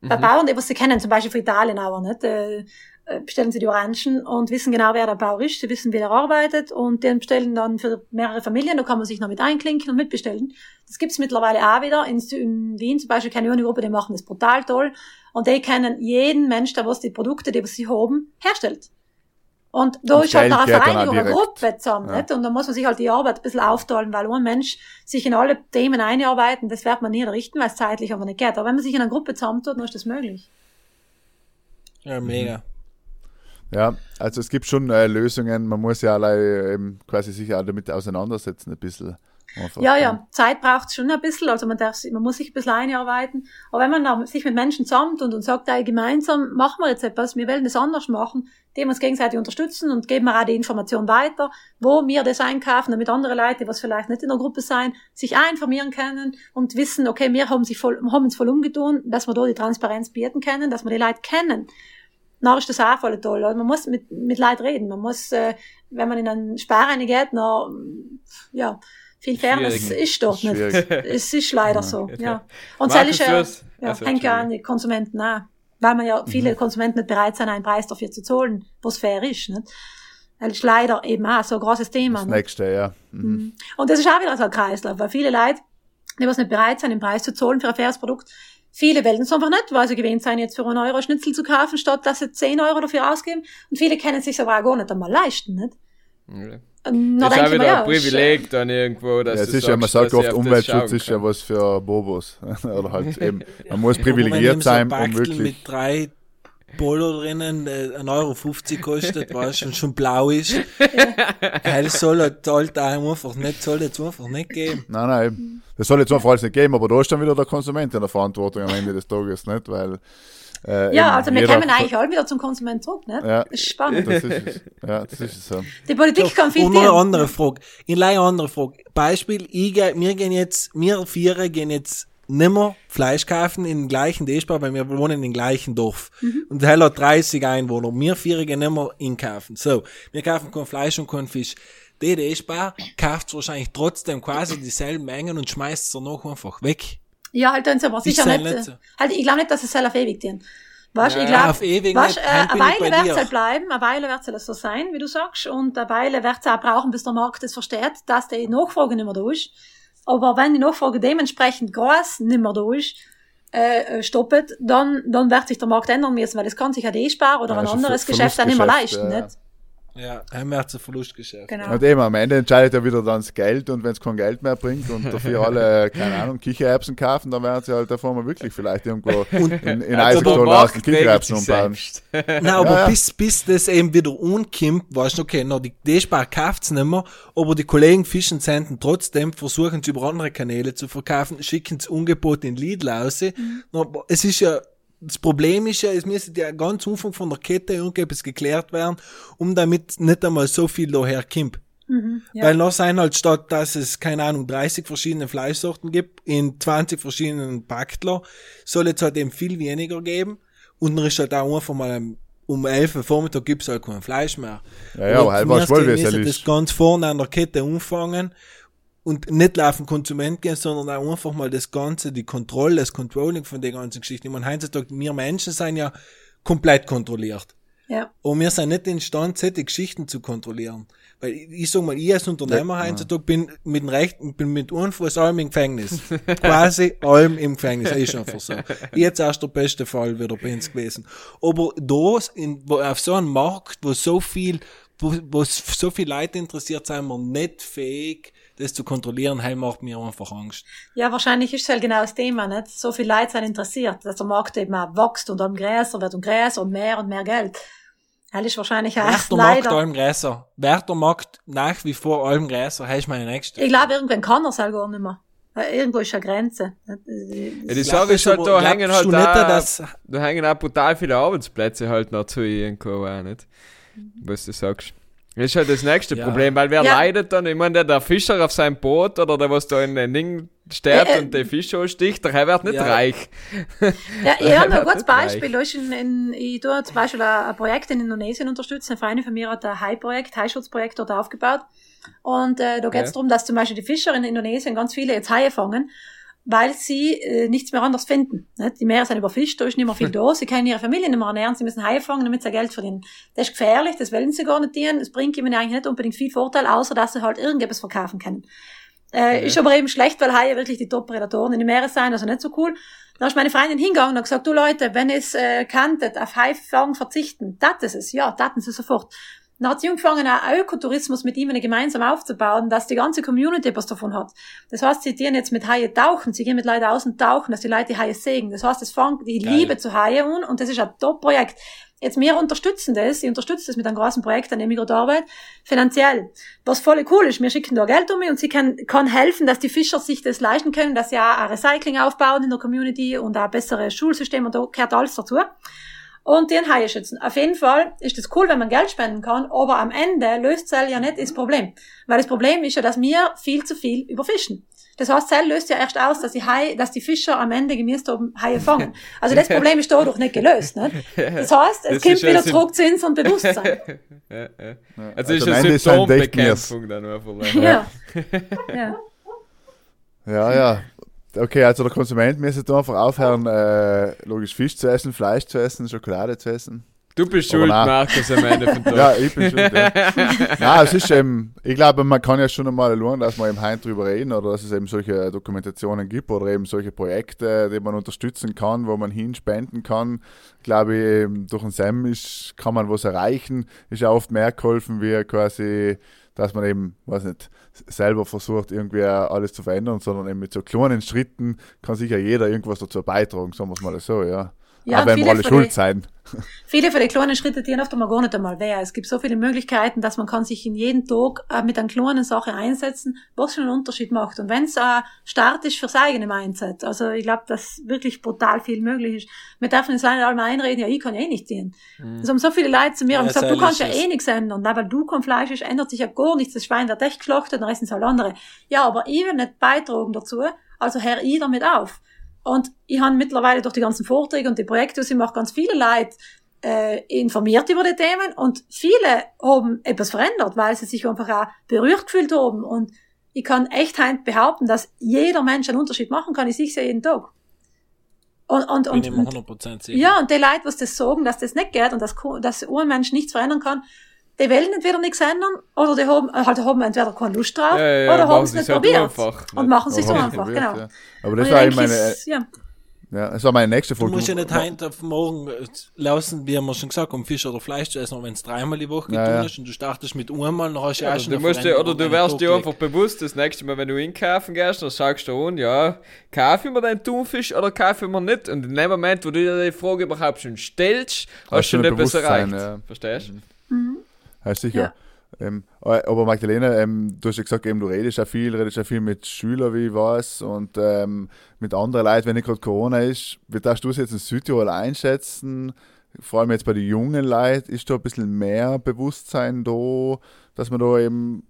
Bei Bauern, die was sie kennen, zum Beispiel von Italien auch, nicht? Äh, äh, bestellen sie die Orangen und wissen genau, wer der Bauer ist, sie wissen, wie er arbeitet und den bestellen dann für mehrere Familien, da kann man sich noch mit einklinken und mitbestellen. Das gibt's mittlerweile auch wieder. In, in Wien zum Beispiel kenne ich eine Gruppe, die machen das brutal toll und die kennen jeden Mensch, der was die Produkte, die was sie haben, herstellt. Und da Und ist halt eine Vereinigung, eine. Gruppe zusammen, Ja. nicht? Und da muss man sich halt die Arbeit ein bisschen aufteilen, weil ein Mensch sich in alle Themen einarbeiten, das wird man nie errichten, weil es zeitlich aber nicht geht. Aber wenn man sich in einer Gruppe zusammentut, dann ist das möglich. Ja, mega. Ja, also es gibt schon äh, Lösungen, man muss ja alle eben quasi sich auch damit auseinandersetzen, ein bisschen. Ja, ja, Zeit braucht schon ein bisschen, also man, darf, man muss sich ein bisschen einarbeiten. Aber wenn man sich mit Menschen zusammentut und sagt, ey, gemeinsam machen wir jetzt etwas, wir wollen das anders machen, die uns gegenseitig unterstützen und geben wir auch die Information weiter, wo wir das einkaufen, damit andere Leute, was vielleicht nicht in der Gruppe sein, sich auch informieren können und wissen, okay, wir haben, sich voll, haben uns voll umgetun, dass wir da die Transparenz bieten können, dass wir die Leute kennen. Dann ist das auch voll toll. Also man muss mit, mit Leuten reden. Man muss, äh, wenn man in einen Spar reingeht, dann, ja, viel Fairness ist dort nicht. Es ist leider so, ja. Und Markus, das ist du ja, also, hängt ja an die Konsumenten auch. Weil man ja viele Konsumenten nicht bereit sind, einen Preis dafür zu zahlen, was fair ist, nicht? Das ist leider eben auch so ein großes Thema. Das nicht? nächste, ja. Mhm. Mhm. Und das ist auch wieder so ein Kreislauf, weil viele Leute, die was nicht bereit sind, den Preis zu zahlen für ein faires Produkt, viele wollen es einfach nicht, weil sie gewöhnt sind, jetzt für einen Euro Schnitzel zu kaufen, statt dass sie 10 Euro dafür ausgeben. Und viele können es sich aber auch gar nicht einmal leisten, nicht? Ja. Das ist auch wieder ja, ein Privileg dann irgendwo, dass Ja, es du ist ja, man sagst, sagt oft, Umweltschutz ist ja was für Bobos. Oder halt eben, man muss privilegiert sein, so um wirklich. mit drei Bolo drinnen, äh, 1,50 Euro kostet, weißt du, und schon blau ist. Ja. Das soll halt halt einfach nicht, soll jetzt einfach nicht geben. Nein, nein, eben. das soll jetzt einfach alles nicht geben, aber da ist dann wieder der Konsument in der Verantwortung am Ende des Tages, nicht? Weil, äh, Ja, also wir kommen eigentlich alle wieder zum Konsument zurück, nicht? Ja. Das ist spannend. Das ist es. Ja, das ist es so. Die Politik kann viel Und noch eine andere Frage. In eine andere Frage. Beispiel, ich geh, wir gehen jetzt, wir vier gehen jetzt nimmer Fleisch kaufen in den gleichen Despar, weil wir wohnen in dem gleichen Dorf. Und der hat 30 Einwohner. Wir vier gehen nimmer einkaufen. So, wir kaufen kein Fleisch und kein Fisch. Der Despar kauft wahrscheinlich trotzdem quasi dieselben Mengen und schmeißt es danach einfach weg. Ja, halt dann aber sicher nicht. nicht äh, so. Halt, ich glaube nicht, dass es soll auf ewig gehen. Weißt, Ja, ich glaube, auf ewig weißt, nicht. äh, Halt eine Weile wird es halt bleiben, eine Weile wird es so sein, wie du sagst, und eine Weile wird es auch brauchen, bis der Markt es versteht, dass die Nachfrage nicht mehr da ist. Aber wenn die Nachfrage dementsprechend groß nicht mehr da ist, äh, äh, stoppet, dann, dann wird sich der Markt ändern müssen, weil es kann sich ein E-Spar oder Ja, ein anderes Geschäft auch nicht mehr leisten, ja. nicht? Ja, haben wir jetzt ein Verlustgeschäft. Genau. Und eben, am Ende entscheidet ja wieder dann das Geld und wenn es kein Geld mehr bringt und dafür alle, keine Ahnung, Kichererbsen kaufen, dann werden sie halt davor mal wirklich vielleicht irgendwo in, in Also Eisenstahl aus den Kichererbsen umbauen. Nein, aber Ja, ja. bis, bis das eben wieder umkommt, weißt du, okay, na, die D-Spar kauft's nicht mehr, aber die Kollegen Fischen senden trotzdem, versuchen es über andere Kanäle zu verkaufen, schicken das Angebot in Lidl raus. Na, aber es ist ja, das Problem ist ja, es müsste ja ganz am Anfang von der Kette irgendetwas geklärt werden, um damit nicht einmal so viel daher kommt. Mhm, ja. Weil noch sein halt statt, dass es, keine Ahnung, 30 verschiedene Fleischsorten gibt, in 20 verschiedenen Baktler, soll jetzt halt eben viel weniger geben. Und dann ist halt auch einfach mal um 11 Uhr Vormittag gibt's halt kein Fleisch mehr. Ja, ja, aber halt was wohl, wie es müssen ist. das ganz vorne an der Kette anfangen und nicht laufen Konsument gehen, sondern auch einfach mal das Ganze, die Kontrolle, das Controlling von der ganzen Geschichte. Ich meine, heutzutage, wir Menschen sind ja komplett kontrolliert. ja. Und wir sind nicht imstande, solche Geschichten zu kontrollieren. Weil ich, ich sag mal, ich als Unternehmer heutzutage bin mit dem Rechten, bin mit einem Fuß allem im Gefängnis. Quasi allem im Gefängnis. Ist einfach so. Jetzt erst der beste Fall wieder bei uns gewesen. Aber da, in, wo, auf so einem Markt, wo so viel, wo, wo so viele Leute interessiert sind, wir nicht fähig, das zu kontrollieren, hey, macht mir einfach Angst. Ja, wahrscheinlich ist es halt genau das Thema, nicht? So viele Leute sind interessiert, dass der Markt eben auch wächst und am größer wird und größer und mehr und mehr Geld. Das ist wahrscheinlich auch Wird der Markt leider. allem größer? Wird der Markt nach wie vor allem größer? Hey, ist meine nächste. Ich glaube, irgendwann kann er es halt gar nicht mehr. Irgendwo ist eine Grenze. Ja, die Sache ist halt, du da hängen halt auch, dass- da hängen auch brutal viele Arbeitsplätze halt noch zu irgendwo auch nicht. Was du sagst. Das ist halt das nächste Ja. Problem, weil wer Ja. leidet dann? Ich meine, der, der Fischer auf seinem Boot oder der, was da in den Ding steht Äh, äh. und den Fisch sticht, der wird nicht Ja. reich. Ja, ich habe ein gutes Beispiel. Ist in, in, ich tue zum Beispiel ein, ein Projekt in Indonesien unterstützen. Eine Freundin von mir hat ein Hai-Projekt, Haischutzprojekt dort aufgebaut. Und äh, da geht es Ja. darum, dass zum Beispiel die Fischer in Indonesien ganz viele jetzt Haie fangen, weil sie äh, nichts mehr anders finden. Nicht? Die Meere sind überfischt, da ist nicht mehr viel da, sie können ihre Familie nicht mehr ernähren, sie müssen Haie fangen, damit sie Geld verdienen. Das ist gefährlich, das wollen sie gar nicht tun, es bringt ihnen eigentlich nicht unbedingt viel Vorteil, außer dass sie halt irgendetwas verkaufen können. Äh, Ja. Ist aber eben schlecht, weil Haie wirklich die Top-Predatoren in den Meeren sind, also nicht so cool. Da ist meine Freundin hingegangen und hat gesagt, du Leute, wenn es äh, kanntet, auf Haifang verzichten, das ist es, ja, taten sie sofort. Dann hat sie angefangen, einen Ökotourismus mit ihm gemeinsam aufzubauen, dass die ganze Community was davon hat. Das heißt, sie gehen jetzt mit Haie tauchen, sie gehen mit Leuten aus und tauchen, dass die Leute die Haie sehen. Das heißt, es fängt die Geil. Liebe zu Haie an und das ist ein Top-Projekt. Jetzt, wir unterstützen das, ich unterstütze das mit einem großen Projekt, an gerade arbeite, finanziell. Was voll cool ist, wir schicken da Geld um mich und sie kann, kann helfen, dass die Fischer sich das leisten können, dass sie auch ein Recycling aufbauen in der Community und auch ein besseres Schulsystem und da gehört alles dazu. Und den Haie schützen. Auf jeden Fall ist es cool, wenn man Geld spenden kann, aber am Ende löst Zell ja nicht das Problem. Weil das Problem ist ja, dass wir viel zu viel überfischen. Das heißt, Zell löst ja erst aus, dass die, Haie, dass die Fischer am Ende gemäß oben Haie fangen. Also das Problem ist dadurch nicht gelöst. Nicht? Das heißt, es Das kommt wieder zurück zu uns und Bewusstsein. ja, ja. Ja, Also, also ist eine Symptombekämpfung dann einfach. Ja. ja. Ja, ja. Okay, also der Konsument müsste da einfach aufhören, äh, logisch Fisch zu essen, Fleisch zu essen, Schokolade zu essen. Du bist Aber schuld, nein. Markus, am Ende von Ja, Tag. ich bin schon. Ja. Nein, es ist eben, ich glaube, man kann ja schon einmal lernen, dass man eben heim drüber reden oder dass es eben solche Dokumentationen gibt oder eben solche Projekte, die man unterstützen kann, wo man hinspenden kann. Glaube ich, eben durch ein SEM ist, kann man was erreichen. Ist ja oft mehr geholfen, wie quasi, dass man eben, weiß nicht, selber versucht, irgendwie alles zu verändern, sondern eben mit so kleinen Schritten kann sicher jeder irgendwas dazu beitragen, sagen wir es mal so, ja. Ja, Auch wenn wir viele alle von schuld den- sein. Viele von den kleinen Schritten tun oft einmal gar nicht einmal weh. Es gibt so viele Möglichkeiten, dass man kann sich in jeden Tag äh, mit einer kleinen Sache einsetzen, was schon einen Unterschied macht. Und wenn es ein Start ist fürs eigene Mindset, also ich glaube, dass wirklich brutal viel möglich ist. Wir dürfen uns leider alle einreden, ja, ich kann eh nicht dienen. Es haben so viele Leute zu mir Ja, und gesagt, du kannst ja eh nichts ändern. Na, weil du kein Fleisch ist, ändert sich ja gar nichts. Das Schwein wird echt geschlachtet, dann essen es halt andere. Ja, aber ich will nicht beitragen dazu, also hör ich damit auf. Und ich habe mittlerweile durch die ganzen Vorträge und die Projekte, ich mache ganz viele Leute äh, informiert über die Themen und viele haben etwas verändert, weil sie sich einfach auch berührt gefühlt haben. Und ich kann echt heim behaupten, dass jeder Mensch einen Unterschied machen kann. Ich sehe es ja jeden Tag. Und, und, und, und 100% sicher. ja, und die Leute, was das sagen, dass das nicht geht und dass, dass ein Mensch nichts verändern kann, die wollen entweder nichts ändern oder die haben, äh, halt haben entweder keine Lust drauf Ja, ja, ja, oder machen haben es sie nicht es halt probiert. einfach, und ne? machen es sich so einfach, probiert, genau. ja. Aber Und das war meine, es- ja. ja, das war meine nächste Du Folge. musst ja nicht heint auf morgen äh, laufen, wie haben wir schon gesagt, um Fisch oder Fleisch zu essen, aber wenn es dreimal die Woche Ja, getan ja. ist und du startest mit einmal, dann hast du ja, Ja, auch schon du musst dir, oder du wärst dir einfach bewusst, das nächste Mal, wenn du einkaufen gehst, dann sagst du an, ja, kaufe ich mir den Thunfisch oder kaufe ich mir nicht? Und in dem Moment, wo du dir die Frage überhaupt schon stellst, hast, Hast du du schon ein etwas erreicht. ja. Verstehst du? Ja, sicher. Ähm, aber Magdalena, ähm, du hast ja gesagt, eben, du redest ja viel, redest ja viel mit Schülern, wie ich weiß, und ähm, mit anderen Leuten, wenn nicht gerade Corona ist. Wie darfst du es jetzt in Südtirol einschätzen? Vor allem jetzt bei den jungen Leuten, ist da ein bisschen mehr Bewusstsein da, dass man da eben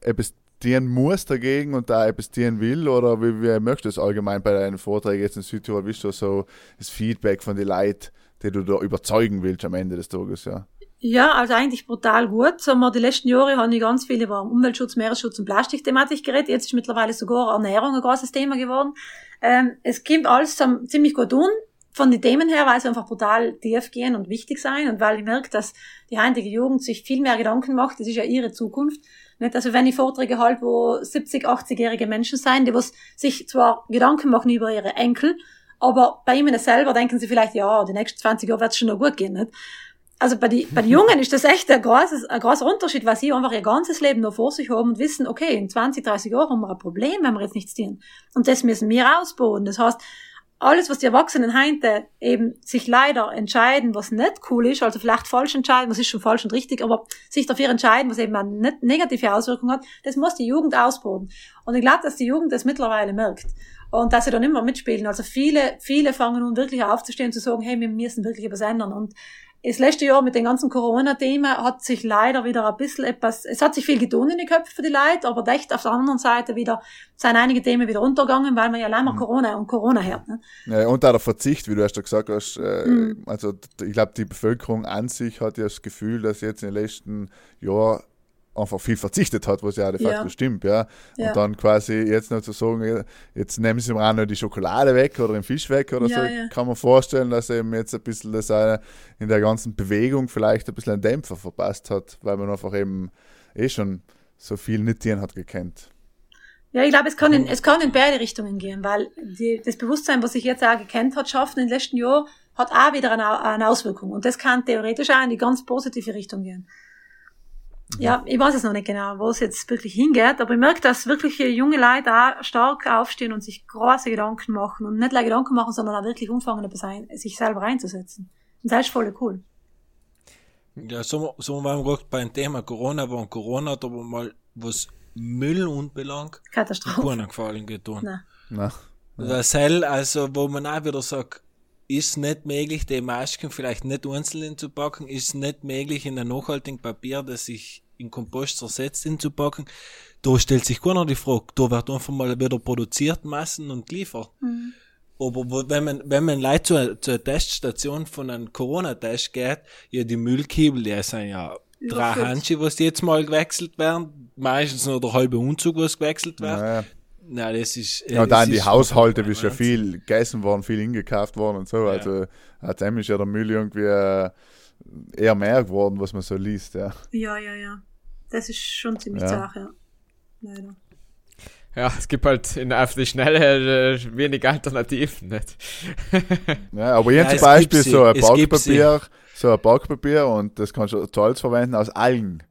etwas dienen muss dagegen und da etwas dienen will? Oder wie, wie möchtest du es allgemein bei deinen Vorträgen jetzt in Südtirol? Wie ist da so das Feedback von den Leuten, die du da überzeugen willst am Ende des Tages? Ja. Ja, also eigentlich brutal gut. Sagen wir, die letzten Jahre habe ich ganz viel über Umweltschutz, Meeresschutz und Plastikthematik geredet. Jetzt ist mittlerweile sogar Ernährung ein großes Thema geworden. Ähm, es kommt alles zum, ziemlich gut tun. Von den Themen her, weil sie einfach brutal tief gehen und wichtig sein und weil ich merke, dass die heutige Jugend sich viel mehr Gedanken macht. Das ist ja ihre Zukunft. Nicht? Also wenn ich Vorträge halte, wo 70, 80-jährige Menschen sein, die was sich zwar Gedanken machen über ihre Enkel, aber bei ihnen selber denken sie vielleicht, ja, die nächsten 20 Jahre wird es schon noch gut gehen. Nicht? Also bei die, bei den Jungen ist das echt ein, großes, ein großer Unterschied, weil sie einfach ihr ganzes Leben noch vor sich haben und wissen, okay, in 20, 30 Jahren haben wir ein Problem, wenn wir jetzt nichts tun. Und das müssen wir ausbauen. Das heißt, alles, was die Erwachsenen heute eben sich leider entscheiden, was nicht cool ist, also vielleicht falsch entscheiden, was ist schon falsch und richtig, aber sich dafür entscheiden, was eben eine negative Auswirkung hat, das muss die Jugend ausbauen. Und ich glaube, dass die Jugend das mittlerweile merkt. Und dass sie dann immer mitspielen. Also viele, viele fangen nun wirklich aufzustehen und zu sagen, hey, wir müssen wirklich etwas ändern. Und das letzte Jahr mit den ganzen Corona-Themen hat sich leider wieder ein bisschen etwas, es hat sich viel getan in die Köpfe für die Leute, aber echt auf der anderen Seite wieder, sind einige Themen wieder untergegangen, weil man ja allein mal Corona und Corona hört. Ne? Ja, und auch der Verzicht, wie du erst gesagt hast. Äh, Mhm. Also ich glaube, die Bevölkerung an sich hat ja das Gefühl, dass jetzt in den letzten Jahren einfach viel verzichtet hat, was ja de facto Ja. stimmt, ja. Ja. Und dann quasi jetzt noch zu sagen, jetzt nehmen sie mir auch noch die Schokolade weg oder den Fisch weg oder Ja, so, kann man vorstellen, dass eben jetzt ein bisschen das äh, in der ganzen Bewegung vielleicht ein bisschen einen Dämpfer verpasst hat, weil man einfach eben eh schon so viel nicht denen hat gekannt. Ja, ich glaube, es kann in, es kann in beide Richtungen gehen, weil die, das Bewusstsein, was sich jetzt auch gekannt hat, schaffen in den letzten Jahren, hat auch wieder eine, eine Auswirkung. Und das kann theoretisch auch in die ganz positive Richtung gehen. Ja, ich weiß es noch nicht genau, wo es jetzt wirklich hingeht, aber ich merke, dass wirklich junge Leute auch stark aufstehen und sich große Gedanken machen und nicht nur Gedanken machen, sondern auch wirklich umfangen, sich selber einzusetzen. Und das ist voll cool. Ja, so, so waren wir gerade beim Thema Corona, war Corona hat aber mal, was Müll unbelangt, Katastrophe. keinen Gefallen getan. Nein. Na, Das hell, also, wo man auch wieder sagt, ist nicht möglich, die Masken vielleicht nicht einzeln zu packen, ist nicht möglich, in ein nachhaltigen Papier, das sich in Kompost zersetzt, hinzupacken. Da stellt sich keiner die Frage, da wird einfach mal wieder produziert, Massen und geliefert. Aber wo, wenn man, wenn man Leute zur, zur Teststation von einem Corona-Test geht, ja, die Müllkiebel, die sind ja drei. Handschuhe, was jetzt mal gewechselt werden, meistens noch der halbe Umzug, was gewechselt wird. ja. Nein, das ist, äh, Ja, dann die Haushalte, ein ist ja viel gegessen worden, viel ingekauft worden und so. Also, seitdem ist ja der Müll irgendwie äh, eher mehr geworden, was man so liest, ja. Ja, ja, ja. Das ist schon ziemlich Ja. zart, ja. Leider. Ja, es gibt halt in, auf die Schnelle äh, wenig Alternativen, nicht? ja aber hier Ja, zum Beispiel so ein Backpapier, so ein Backpapier und das kannst du Holz verwenden aus Algen.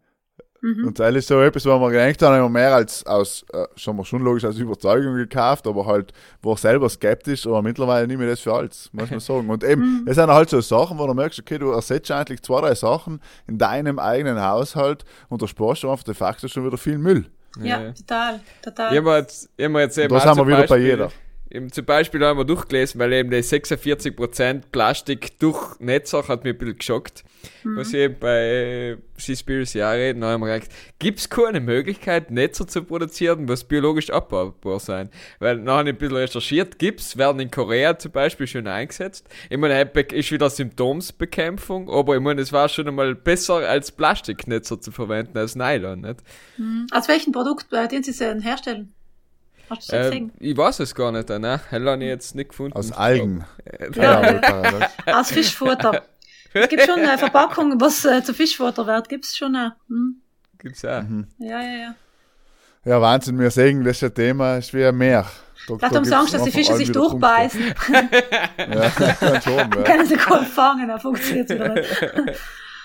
Mhm. Und das ist so etwas, wo wir gedacht haben, immer mehr als aus, äh, schon mal schon logisch aus Überzeugung gekauft, aber halt war selber skeptisch, aber mittlerweile nehme ich das für alles, muss man sagen. Und eben, das sind halt so Sachen, wo du merkst, okay, du ersetzt eigentlich zwei, drei Sachen in deinem eigenen Haushalt und da sparst du einfach de facto schon wieder viel Müll. Ja, total, total. Ich habe jetzt, ich hab jetzt eben da auch sind wir wieder bei Beispiel- jeder. Eben zum Beispiel haben wir durchgelesen, weil eben die 46% Plastik durch Netzach hat mich ein bisschen geschockt. Was ich eben bei Seaspiracy auch reden, haben wir gesagt, gibt es keine Möglichkeit, Netzer zu produzieren, was biologisch abbaubar sein? Weil nachher habe ich ein bisschen recherchiert, gibt's, werden in Korea zum Beispiel schon eingesetzt. Ich meine, ist wieder Symptomsbekämpfung, aber ich meine, es war schon einmal besser als Plastiknetzer zu verwenden als Nylon, nicht? Aus welchem Produkt, äh, den sie denn herstellen? Hast du das Äh, gesehen? ich weiß es gar nicht, ne? Hell habe ich jetzt nicht gefunden. Aus Algen. Ja, Ja, paradox. Aus Fischfutter. Es gibt schon eine Verpackung, was äh, zu Fischfutter wird, gibt's schon auch. Hm? Gibt's auch. Ja, ja, ja. Ja, Wahnsinn, wir sehen, das ist ein Thema, ist wie ein Meer. Da, Vielleicht haben sie Angst, dass die Fische sich durchbeißen. Ja, kann schon, ja. Können sie kaum fangen, dann funktioniert wieder nicht.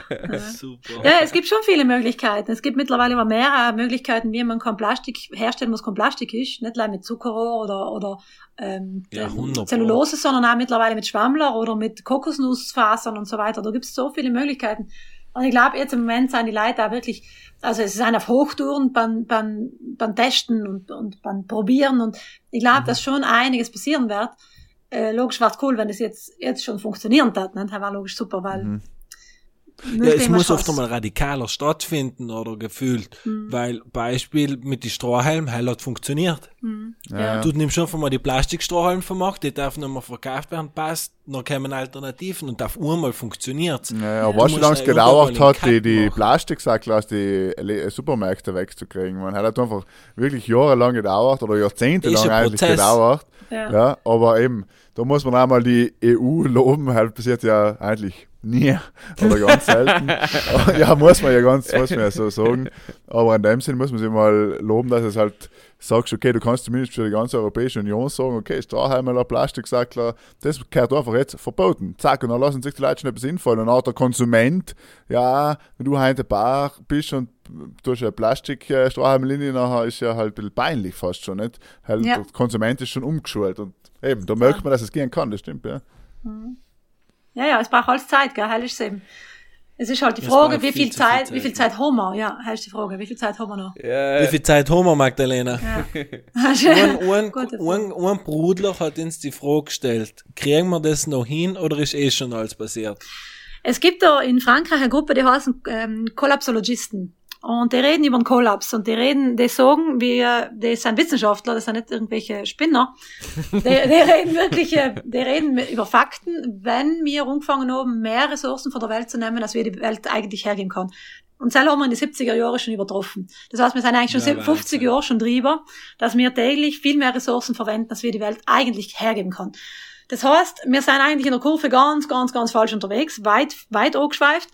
Super. Ja, es gibt schon viele Möglichkeiten. Es gibt mittlerweile immer mehr äh, Möglichkeiten, wie man kein Plastik herstellen muss, kein Plastik ist. Nicht nur mit Zuckerrohr oder, oder ähm, Ja, ähm, 100 Pro. Zellulose, sondern auch mittlerweile mit Schwammler oder mit Kokosnussfasern und so weiter. Da gibt es so viele Möglichkeiten. Und ich glaube, jetzt im Moment sind die Leute auch wirklich, also es sind auf Hochtouren beim, beim, beim Testen und, und beim Probieren. Und ich glaube, Mhm. dass schon einiges passieren wird. Äh, logisch war es cool, wenn das jetzt, jetzt schon funktionieren hat. Ne? Das war logisch super, weil Mhm. Ja, es muss oft einmal radikaler stattfinden oder gefühlt, Mhm. weil Beispiel mit die Strohhalm, heil hat funktioniert. Mhm. Ja. Du nimmst einfach mal die Plastikstrohhalm vermacht, die darf nicht mehr verkauft werden, passt, dann kommen Alternativen und auf einmal funktioniert's. Ja, ja, aber weißt du, wie lange es ja gedauert hat, die, die. Plastiksackel aus den Le- Supermärkten wegzukriegen? Man hat einfach wirklich jahrelang gedauert oder jahrzehntelang eigentlich Prozess. gedauert. Ja. Ja, aber eben, da muss man einmal die EU loben, halt bis jetzt ja eigentlich nie oder ganz selten. Ja, muss man ja ganz, muss man ja so sagen. Aber in dem Sinn muss man sich mal loben, dass es halt sagst, okay, du kannst zumindest für die ganze Europäische Union sagen, okay, Strahlheimer, Plastiksackler, das gehört einfach jetzt verboten. Zack, und dann lassen sich die Leute schon etwas infallen. Und auch der Konsument, ja, wenn du heute Bar bist und du hast eine Plastik-Strahlheimlinie nachher, ist ja halt ein bisschen peinlich fast schon, nicht? Halt, Ja. Der Konsument ist schon umgeschult und eben, da merkt man, dass es gehen kann, das stimmt, ja. Ja, ja, es braucht alles Zeit, gell, hell ist es eben. Es ist halt die Frage, wie viel viel viel Zeit, Zeit, wie viel ja. Zeit haben wir? Ja, hell ist die Frage, wie viel Zeit haben wir noch? Ja, Wie viel Zeit haben wir, Magdalena? Ein, ein Brudler hat uns die Frage gestellt, kriegen wir das noch hin oder ist eh schon alles passiert? Es gibt da in Frankreich eine Gruppe, die heißen ähm, Kollapsologisten. Und die reden über den Kollaps und die reden, die sagen, wir, die sind Wissenschaftler, das sind nicht irgendwelche Spinner. Die, die reden wirklich, äh, die reden über Fakten, wenn wir angefangen haben, mehr Ressourcen von der Welt zu nehmen, als wir die Welt eigentlich hergeben kann. Und selber haben wir in die 70er Jahre schon übertroffen. Das heißt, wir sind eigentlich schon Ja, 50 Wahnsinn. Jahre schon drüber, dass wir täglich viel mehr Ressourcen verwenden, als wir die Welt eigentlich hergeben kann. Das heißt, wir sind eigentlich in der Kurve ganz, ganz, ganz falsch unterwegs, weit, weit angeschweift.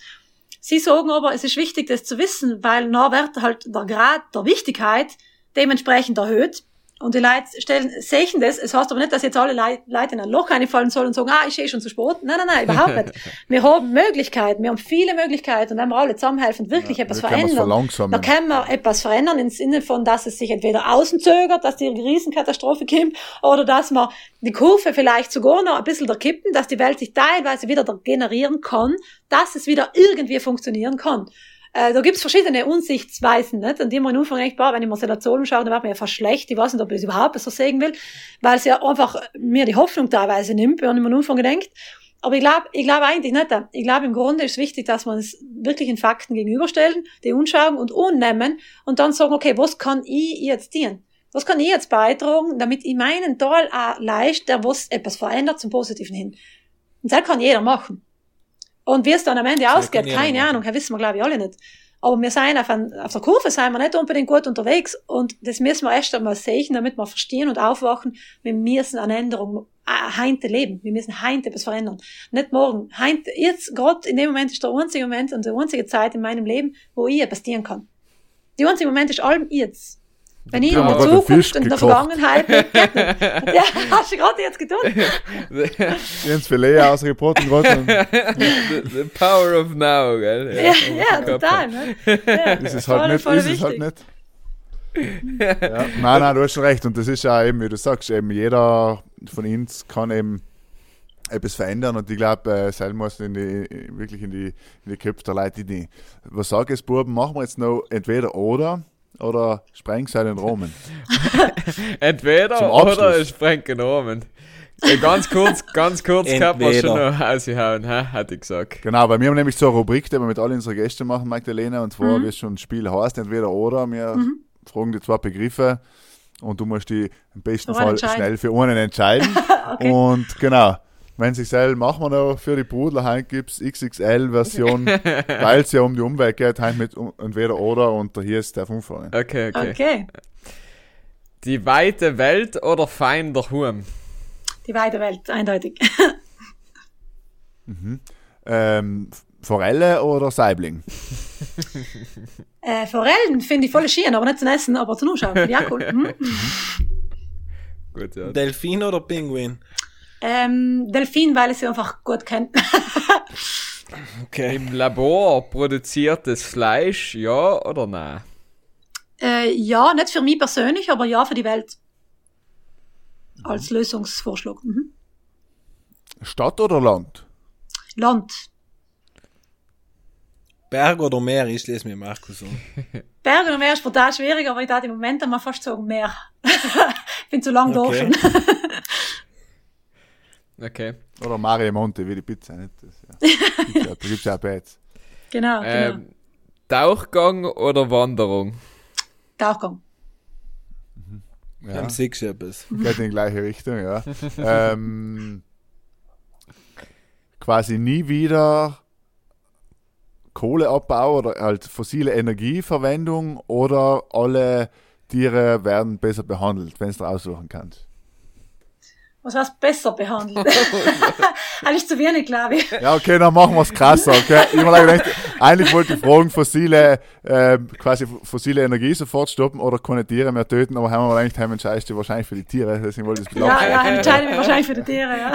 Sie sagen aber, es ist wichtig, das zu wissen, weil wird halt der Grad der Wichtigkeit dementsprechend erhöht. Und die Leute stellen, sehen das. Es heißt aber nicht, dass jetzt alle Leute in ein Loch reinfallen sollen und sagen, ah, ich stehe schon zu spät. Nein, nein, nein, überhaupt nicht. Wir haben Möglichkeiten, wir haben viele Möglichkeiten. Und wenn wir alle zusammenhelfen, wirklich etwas wir können verändern, verlangsamen. da kann man etwas verändern im Sinne von, dass es sich entweder außen zögert, dass die Riesenkatastrophe kommt, oder dass man die Kurve vielleicht sogar noch ein bisschen da kippen, dass die Welt sich teilweise wieder da generieren kann, dass es wieder irgendwie funktionieren kann. Äh, da gibt's verschiedene Unsichtsweisen, nicht? Und die man am Anfang echt, boah, wenn ich mir Zahlen schaue, dann wird mir ja fast schlecht. Ich weiß nicht, ob ich es überhaupt so sehen will, weil es ja einfach mir die Hoffnung teilweise nimmt, wenn ich mir am gedenkt. Aber ich glaube, ich glaube eigentlich nicht. Ich glaube, im Grunde ist es wichtig, dass wir uns wirklich in Fakten gegenüberstellen, die anschauen und annehmen und dann sagen, okay, was kann ich jetzt dienen? Was kann ich jetzt beitragen, damit ich meinen Teil auch leist, der was etwas verändert zum Positiven hin? Und das kann jeder machen. Und wie es dann am Ende ausgeht, keine machen. Ahnung, das wissen wir, glaube ich, alle nicht. Aber wir sind auf, ein, auf der Kurve sind wir nicht unbedingt gut unterwegs und das müssen wir erst einmal sehen, damit wir verstehen und aufwachen, wir müssen eine Änderung äh, heute leben. Wir müssen heute etwas verändern. Nicht morgen. Heute, jetzt, gerade in dem Moment ist der einzige Moment und die einzige Zeit in meinem Leben, wo ich etwas dienen kann. Die einzige Moment ist allem jetzt. Wenn ich in haben der wir gerade Fisch Zukunft und in der gekocht. Vergangenheit bin. Ja, hast du gerade jetzt getan. Jens Filet ausgebrochen the, the power of now, gell? Ja, ja, total. Ne? Ja, Ist es voll- halt nicht, voll ist es halt nicht. Ja. Nein, nein, du hast schon recht. Und das ist ja eben, wie du sagst, eben jeder von uns kann eben etwas verändern und ich glaube, äh, selber muss in die, wirklich in die, in die Köpfe der Leute die Was sag ich, Buben, machen wir jetzt noch entweder oder oder Sprengseil in Romen? Entweder oder es sprengt genommen. Äh, Ganz kurz, ganz kurz gehabt wir schon noch ausgehauen, hä? Hatte ich gesagt. Genau, bei mir haben wir nämlich so eine Rubrik, die wir mit allen unseren Gästen machen, Magdalena, und zwar, Mhm. wie es schon das Spiel heißt, entweder oder. Wir fragen die zwei Begriffe und du musst die im besten Fall entscheiden. schnell für einen entscheiden. Okay. Und genau, wenn sich selber machen wir noch für die Brudler, heute gibt es XXL-Version, weil es ja um die Umwelt geht, heute mit um- entweder oder und hier ist der umfangen. Okay, okay, Okay. Die weite Welt oder fein der Hurm? Die weite Welt, eindeutig. Ähm, Forelle oder Saibling? Äh, Forellen finde ich voll schön, aber nicht zum Essen, aber zum ich auch cool. Mhm. Gut, ja. Delfin oder Pinguin? Ähm, Delfin, weil ich sie einfach gut kenne. Okay. Im Labor produziertes Fleisch, ja oder nein? äh, ja, nicht für mich persönlich, aber ja für die Welt. Als Lösungsvorschlag. Mhm. Stadt oder Land? Land. Berg oder Meer? Ich lese mir Markus an. Berge und Meer ist brutal schwierig, aber ich darf im Moment einmal fast sagen Meer. ich bin zu lang Okay. da schon. Okay. Oder Mario Monte, wie die Pizza, nicht? Das, ja. Gibt's ja, da gibt es ja auch Beides. genau, genau. Ähm, Tauchgang oder Wanderung? Tauchgang. Ja. Dann siehst du etwas. Geht in die gleiche Richtung, ja. ähm, quasi nie wieder Kohleabbau oder halt fossile Energieverwendung oder alle Tiere werden besser behandelt, wenn du aussuchen kannst. Was heißt besser behandelt? Eigentlich zu wenig, glaube ich. Ja, okay, dann machen wir es krasser, okay? Ich mir gedacht, eigentlich wollte ich fragen, fossile, ähm, quasi fossile Energie sofort stoppen oder keine Tiere mehr töten, aber haben wir gedacht, heim entscheidest du wahrscheinlich für die Tiere, deswegen wollte ich es Ja, ja, entscheide mich wahrscheinlich für die Tiere, ja.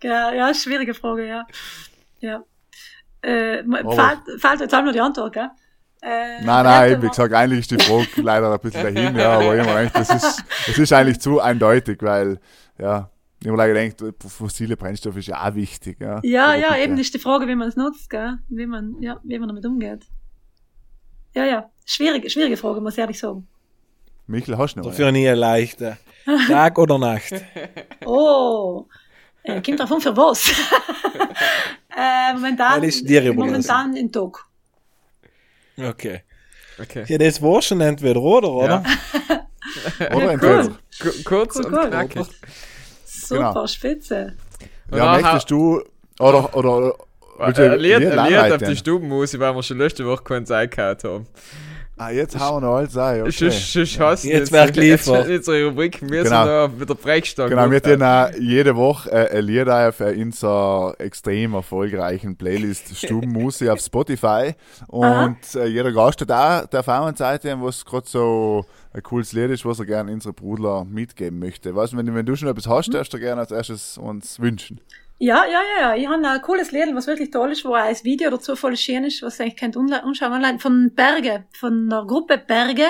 genau, ja, schwierige Frage, ja. Ja. Äh, fällt, fällt jetzt auch nur die Antwort, gell? Äh, Nein, nein, wie gesagt, eigentlich ist die Frage leider ein bisschen dahin, ja, aber mir gedacht, das ist, das ist eigentlich zu eindeutig, weil, ja, ich habe mir gedacht, fossile Brennstoff ist ja auch wichtig, ja. Ja, ja, bitte. eben ist die Frage, wie man es nutzt, gell? Wie man, ja, wie man damit umgeht. Ja, ja. Schwierige, schwierige Frage, muss ich ehrlich sagen. Michael, hast du noch? Dafür nie eine leichte. Tag oder Nacht? Oh. Äh, kommt drauf an, für was. äh, momentan, momentan in Tag. Okay. Okay. Ja, das war schon entweder oder, oder? Oder ein cool. Tod. Ku- Kurz Cool, und cool. knackig. Super, Genau. spitze. Ja, nachher- möchtest du, oder, oder, oder du Ein Lied, Lied auf die Stubenmusik, weil wir schon letzte Woche keins eingehauen haben. Ah, jetzt hauen wir noch alles ein, okay. Sonst, sonst hast du Jetzt wird geliefert. Unsere Rubrik müssen Genau. noch mit der Brechstange. Genau, wir tun auch jede Woche äh, ein Lied ein für unserer extrem erfolgreichen Playlist Stubenmusik auf Spotify. Und äh, jeder Gast hat auch der Seite, was gerade so ein cooles Lied ist, was er gerne unsere Brudler mitgeben möchte. Weißt du, wenn, wenn du schon etwas hast, darfst du gerne als erstes uns wünschen. Ja, ja, ja, ja. Ich habe ein cooles Lied, was wirklich toll ist, wo auch ein Video dazu voll schön ist, was ihr eigentlich könnt anschauen online, von Berge, von der Gruppe Berge,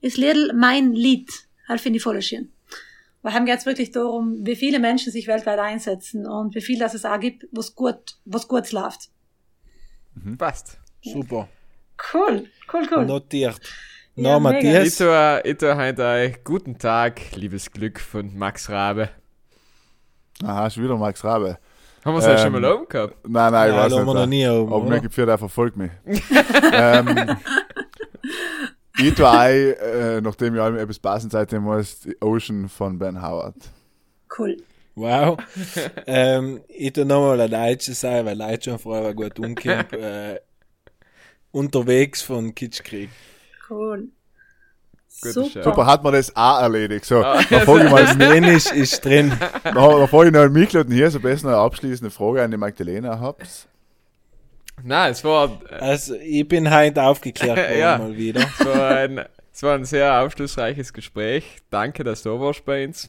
ist Lied Mein Lied. Das finde ich voll schön. Weil haben jetzt wirklich darum, wie viele Menschen sich weltweit einsetzen und wie viel das es auch gibt, was gut, was gut läuft. Passt. Super. Cool, cool, cool. Notiert. Ja, Na, mega. Ich Matthias. tue, ich tue heute ein Guten Tag, liebes Glück von Max Rabe. Aha, schon wieder Max Rabe. Haben wir es ja Ähm, schon mal oben gehabt? Nein, nein, ich Nein, weiß da haben wir nicht. noch nie oben, Aber mir gibt der verfolgt mich. ähm, ich tue ein, äh, nachdem ich allem etwas passend seitdem muss, die Ocean von Ben Howard. Cool. Wow. ähm, ich tu nochmal ein Deutsches sein, weil Leute schon vorher gut umkommt. äh, unterwegs von Kitschkrieg. Cool. Gute Super. Hat man das auch erledigt. So, Ah. da frage ich mal, Slenisch ist drin. da, da frage ich noch Mikl hier so besser noch eine abschließende Frage an die Magdalena habt. Nein, es war, Also, ich bin heute aufgeklärt worden Ja. mal wieder. es, war ein, es war ein sehr aufschlussreiches Gespräch. Danke, dass du da warst bei uns.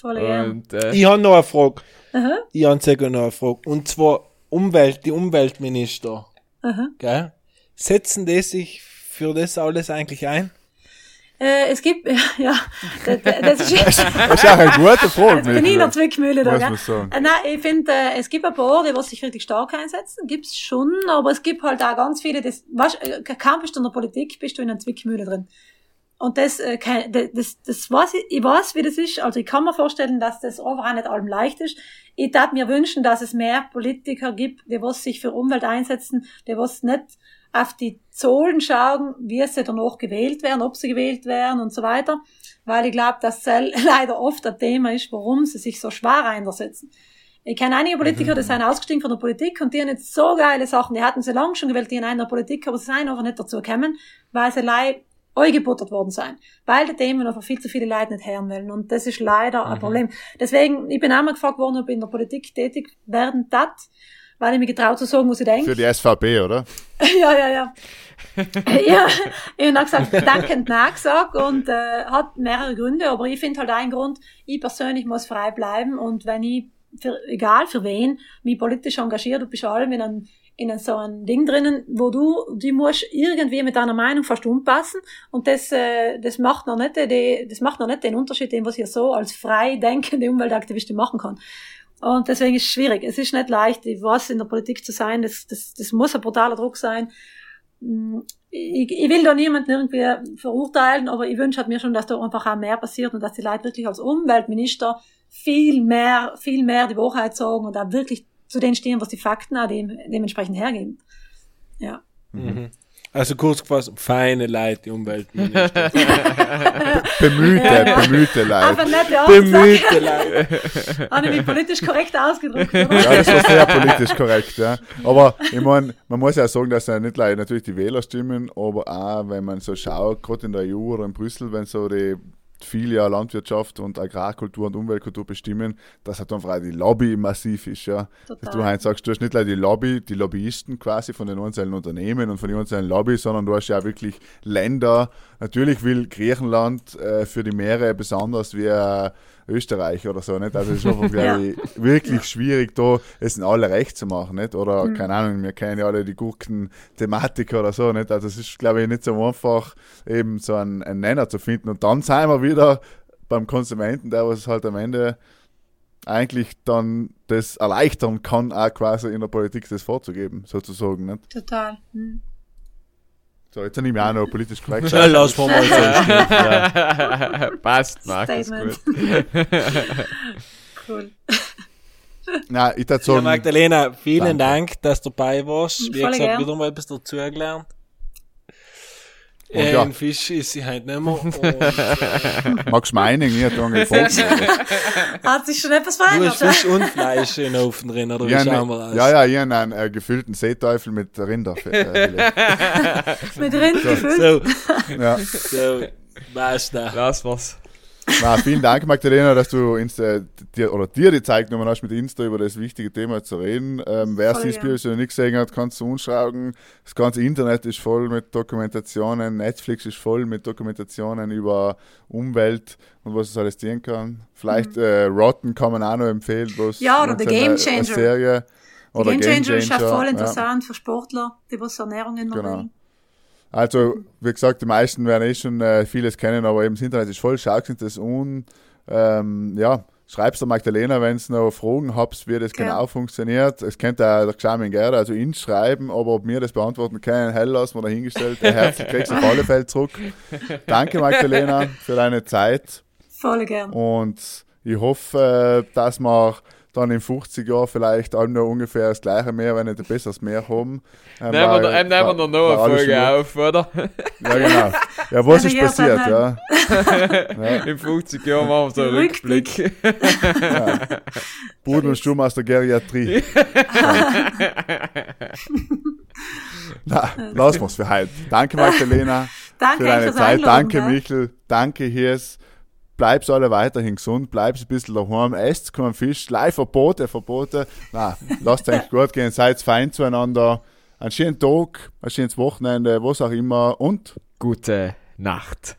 Voll. Und äh, Ich habe noch eine Frage. Aha, Ich habe sogar noch eine Frage. Und zwar Umwelt, die Umweltminister. aha. Gell? Setzen die sich für das alles eigentlich ein? Äh, es gibt, ja, das, das ist, Das ist auch eine gute Frage, Jetzt bin ich in der. Zwickmühle da, gell? Äh, Nein, ich finde, äh, es gibt ein paar, die was sich richtig stark einsetzen, gibt's schon, aber es gibt halt auch ganz viele, das, weißt, äh, kaum bist du in der Politik, bist du in einer Zwickmühle drin. Und das, äh, kein, das, das, das weiß ich, ich weiß, wie das ist, also ich kann mir vorstellen, dass das einfach auch nicht allem leicht ist. Ich tat mir wünschen, dass es mehr Politiker gibt, die was sich für Umwelt einsetzen, die was nicht auf die Zahlen schauen, wie sie danach gewählt werden, ob sie gewählt werden und so weiter. Weil ich glaube, dass das leider oft ein Thema ist, warum sie sich so schwer einsetzen. Ich kenne einige Politiker, die sind ausgestiegen von der Politik und die haben jetzt so geile Sachen, die hatten sie lange schon gewählt, die in einer Politik, aber sie sind einfach nicht dazu gekommen, weil sie leider eingebuttert worden sind. Weil die Themen einfach viel zu viele Leute nicht hören wollen. Und das ist leider ein Problem. Deswegen, ich bin einmal gefragt worden, ob ich in der Politik tätig werden tat, weil ich mir getraut zu sagen, was ich denke. Für die SVP, oder? ja, ja, ja. ja, ich habe gesagt, dankend Nein gesagt und äh, hat mehrere Gründe, aber ich finde halt einen Grund, ich persönlich muss frei bleiben und wenn ich, für, egal für wen, mich politisch engagiert, du bist allem in einem in einem, so ein Ding drinnen, wo du, die musst irgendwie mit deiner Meinung fast umpassen und das, äh, das macht noch nicht, die, das macht noch nicht den Unterschied, den was ich so als frei denkende Umweltaktivistin machen kann. Und deswegen ist es schwierig. Es ist nicht leicht, ich weiß, in der Politik zu sein, das, das, das muss ein brutaler Druck sein. Mm, Ich, ich will da niemanden irgendwie verurteilen, aber ich wünsche halt mir schon, dass da einfach auch mehr passiert und dass die Leute wirklich als Umweltminister viel mehr, viel mehr die Wahrheit sagen und auch wirklich zu denen stehen, was die Fakten auch dem, dementsprechend hergeben. Ja. Mhm. Also kurz gefasst, feine Leute, die Umweltminister. Bemühte, bemühte Leute. Einfach nicht, sagen, Bemühte Leute. habe ich mich politisch korrekt ausgedrückt, oder? Ja, das war sehr politisch korrekt, ja. Aber ich meine, man muss ja sagen, dass ja nicht leider natürlich die Wähler stimmen, aber auch, wenn man so schaut, gerade in der EU oder in Brüssel, wenn so die viel ja Landwirtschaft und Agrarkultur und Umweltkultur bestimmen, dass halt einfach die Lobby massiv ist, ja. Dass du halt sagst, du hast nicht leider die Lobby, die Lobbyisten quasi von den einzelnen Unternehmen und von den einzelnen Lobby, sondern du hast ja wirklich Länder. Natürlich will Griechenland äh, für die Meere besonders wie äh, Österreich oder so, nicht? Also es ist einfach, Ja. ich, wirklich schwierig, da es in alle recht zu machen, nicht? Oder, Mhm. keine Ahnung, wir kennen ja alle die Gurken-Thematik oder so, nicht? Also es ist, glaube ich, nicht so einfach, eben so einen, einen Nenner zu finden. Und dann sind wir wieder beim Konsumenten, der was halt am Ende eigentlich dann das erleichtern kann, auch quasi in der Politik das vorzugeben, sozusagen, nicht? Total. Hm. So, jetzt nehme ich auch noch politisch korrekt. Ja, lass mal mal so. Ja. Passt, Markus. Cool. Nein, ich würde Ja, Magdalena, vielen Danke. Dank, dass du dabei warst. Wie Voll gesagt, gern. wieder mal etwas dazugelernt. Und Äh, ja. Ein Fisch ist sie halt nicht mehr. Und magst du meinen? Ich hätte angeboten. Hat sich schon etwas du hast verändert. Fisch und Fleisch in den Ofen drin, oder wie Ja, schauen wir ne, aus? ja, ja, ich habe einen äh, gefüllten Seeteufel mit Rinderfilet. Mit Rind gefüllt. So, ja. so, basta. Lass was. Na, vielen Dank, Magdalena, dass du Insta, dir, oder dir die Zeit genommen hast, mit Insta über das wichtige Thema zu reden. Ähm, wer Voll Seaspiracy noch nicht gesehen hat, kannst du uns schauen. Das ganze Internet ist voll mit Dokumentationen. Netflix ist voll mit Dokumentationen über Umwelt und was es alles dienen kann. Vielleicht äh, Rotten kann man auch noch empfehlen. Mhm. Ja, oder The eine- Game Changer. Serie. Oder Game Changer ist ja voll ja. interessant für Sportler, die was Ernährung immer Genau. bringen. Also, wie gesagt, die meisten werden eh schon äh, vieles kennen, aber eben das Internet ist voll, schaut sich das an. Ähm, ja, schreib's der Magdalena, wenn es noch Fragen habt, wie das Gern. genau funktioniert. Es könnte auch der Xamin gerne, also ihn schreiben, aber ob wir das beantworten können, hell lassen wir dahingestellt. Der Herz kriegst du auf alle Fälle zurück. Danke, Magdalena, für deine Zeit Voll gern. und ich hoffe, dass wir dann in 50 Jahren vielleicht alle noch ungefähr das gleiche mehr, wenn nicht ein besseres mehr haben. Ähm, Nehmen wir, ähm, nehmen wir noch eine Folge auf, oder? ja, genau. Ja, was ist passiert, ja? In 50 Jahren machen wir so einen Rückblick. Rückblick. Boden und Stumm aus der Geriatrie. Na, lassen wir's für heute. Danke, Magdalena, Danke für deine Zeit. Danke? Michel. Danke, Hirs. Bleibst alle weiterhin gesund, bleibst ein bisschen daheim, esst keinen Fisch, live Verbote, Verbote. Na, lasst euch gut gehen, seid fein zueinander. Einen schönen Tag, ein schönes Wochenende, was auch immer und Gute Nacht.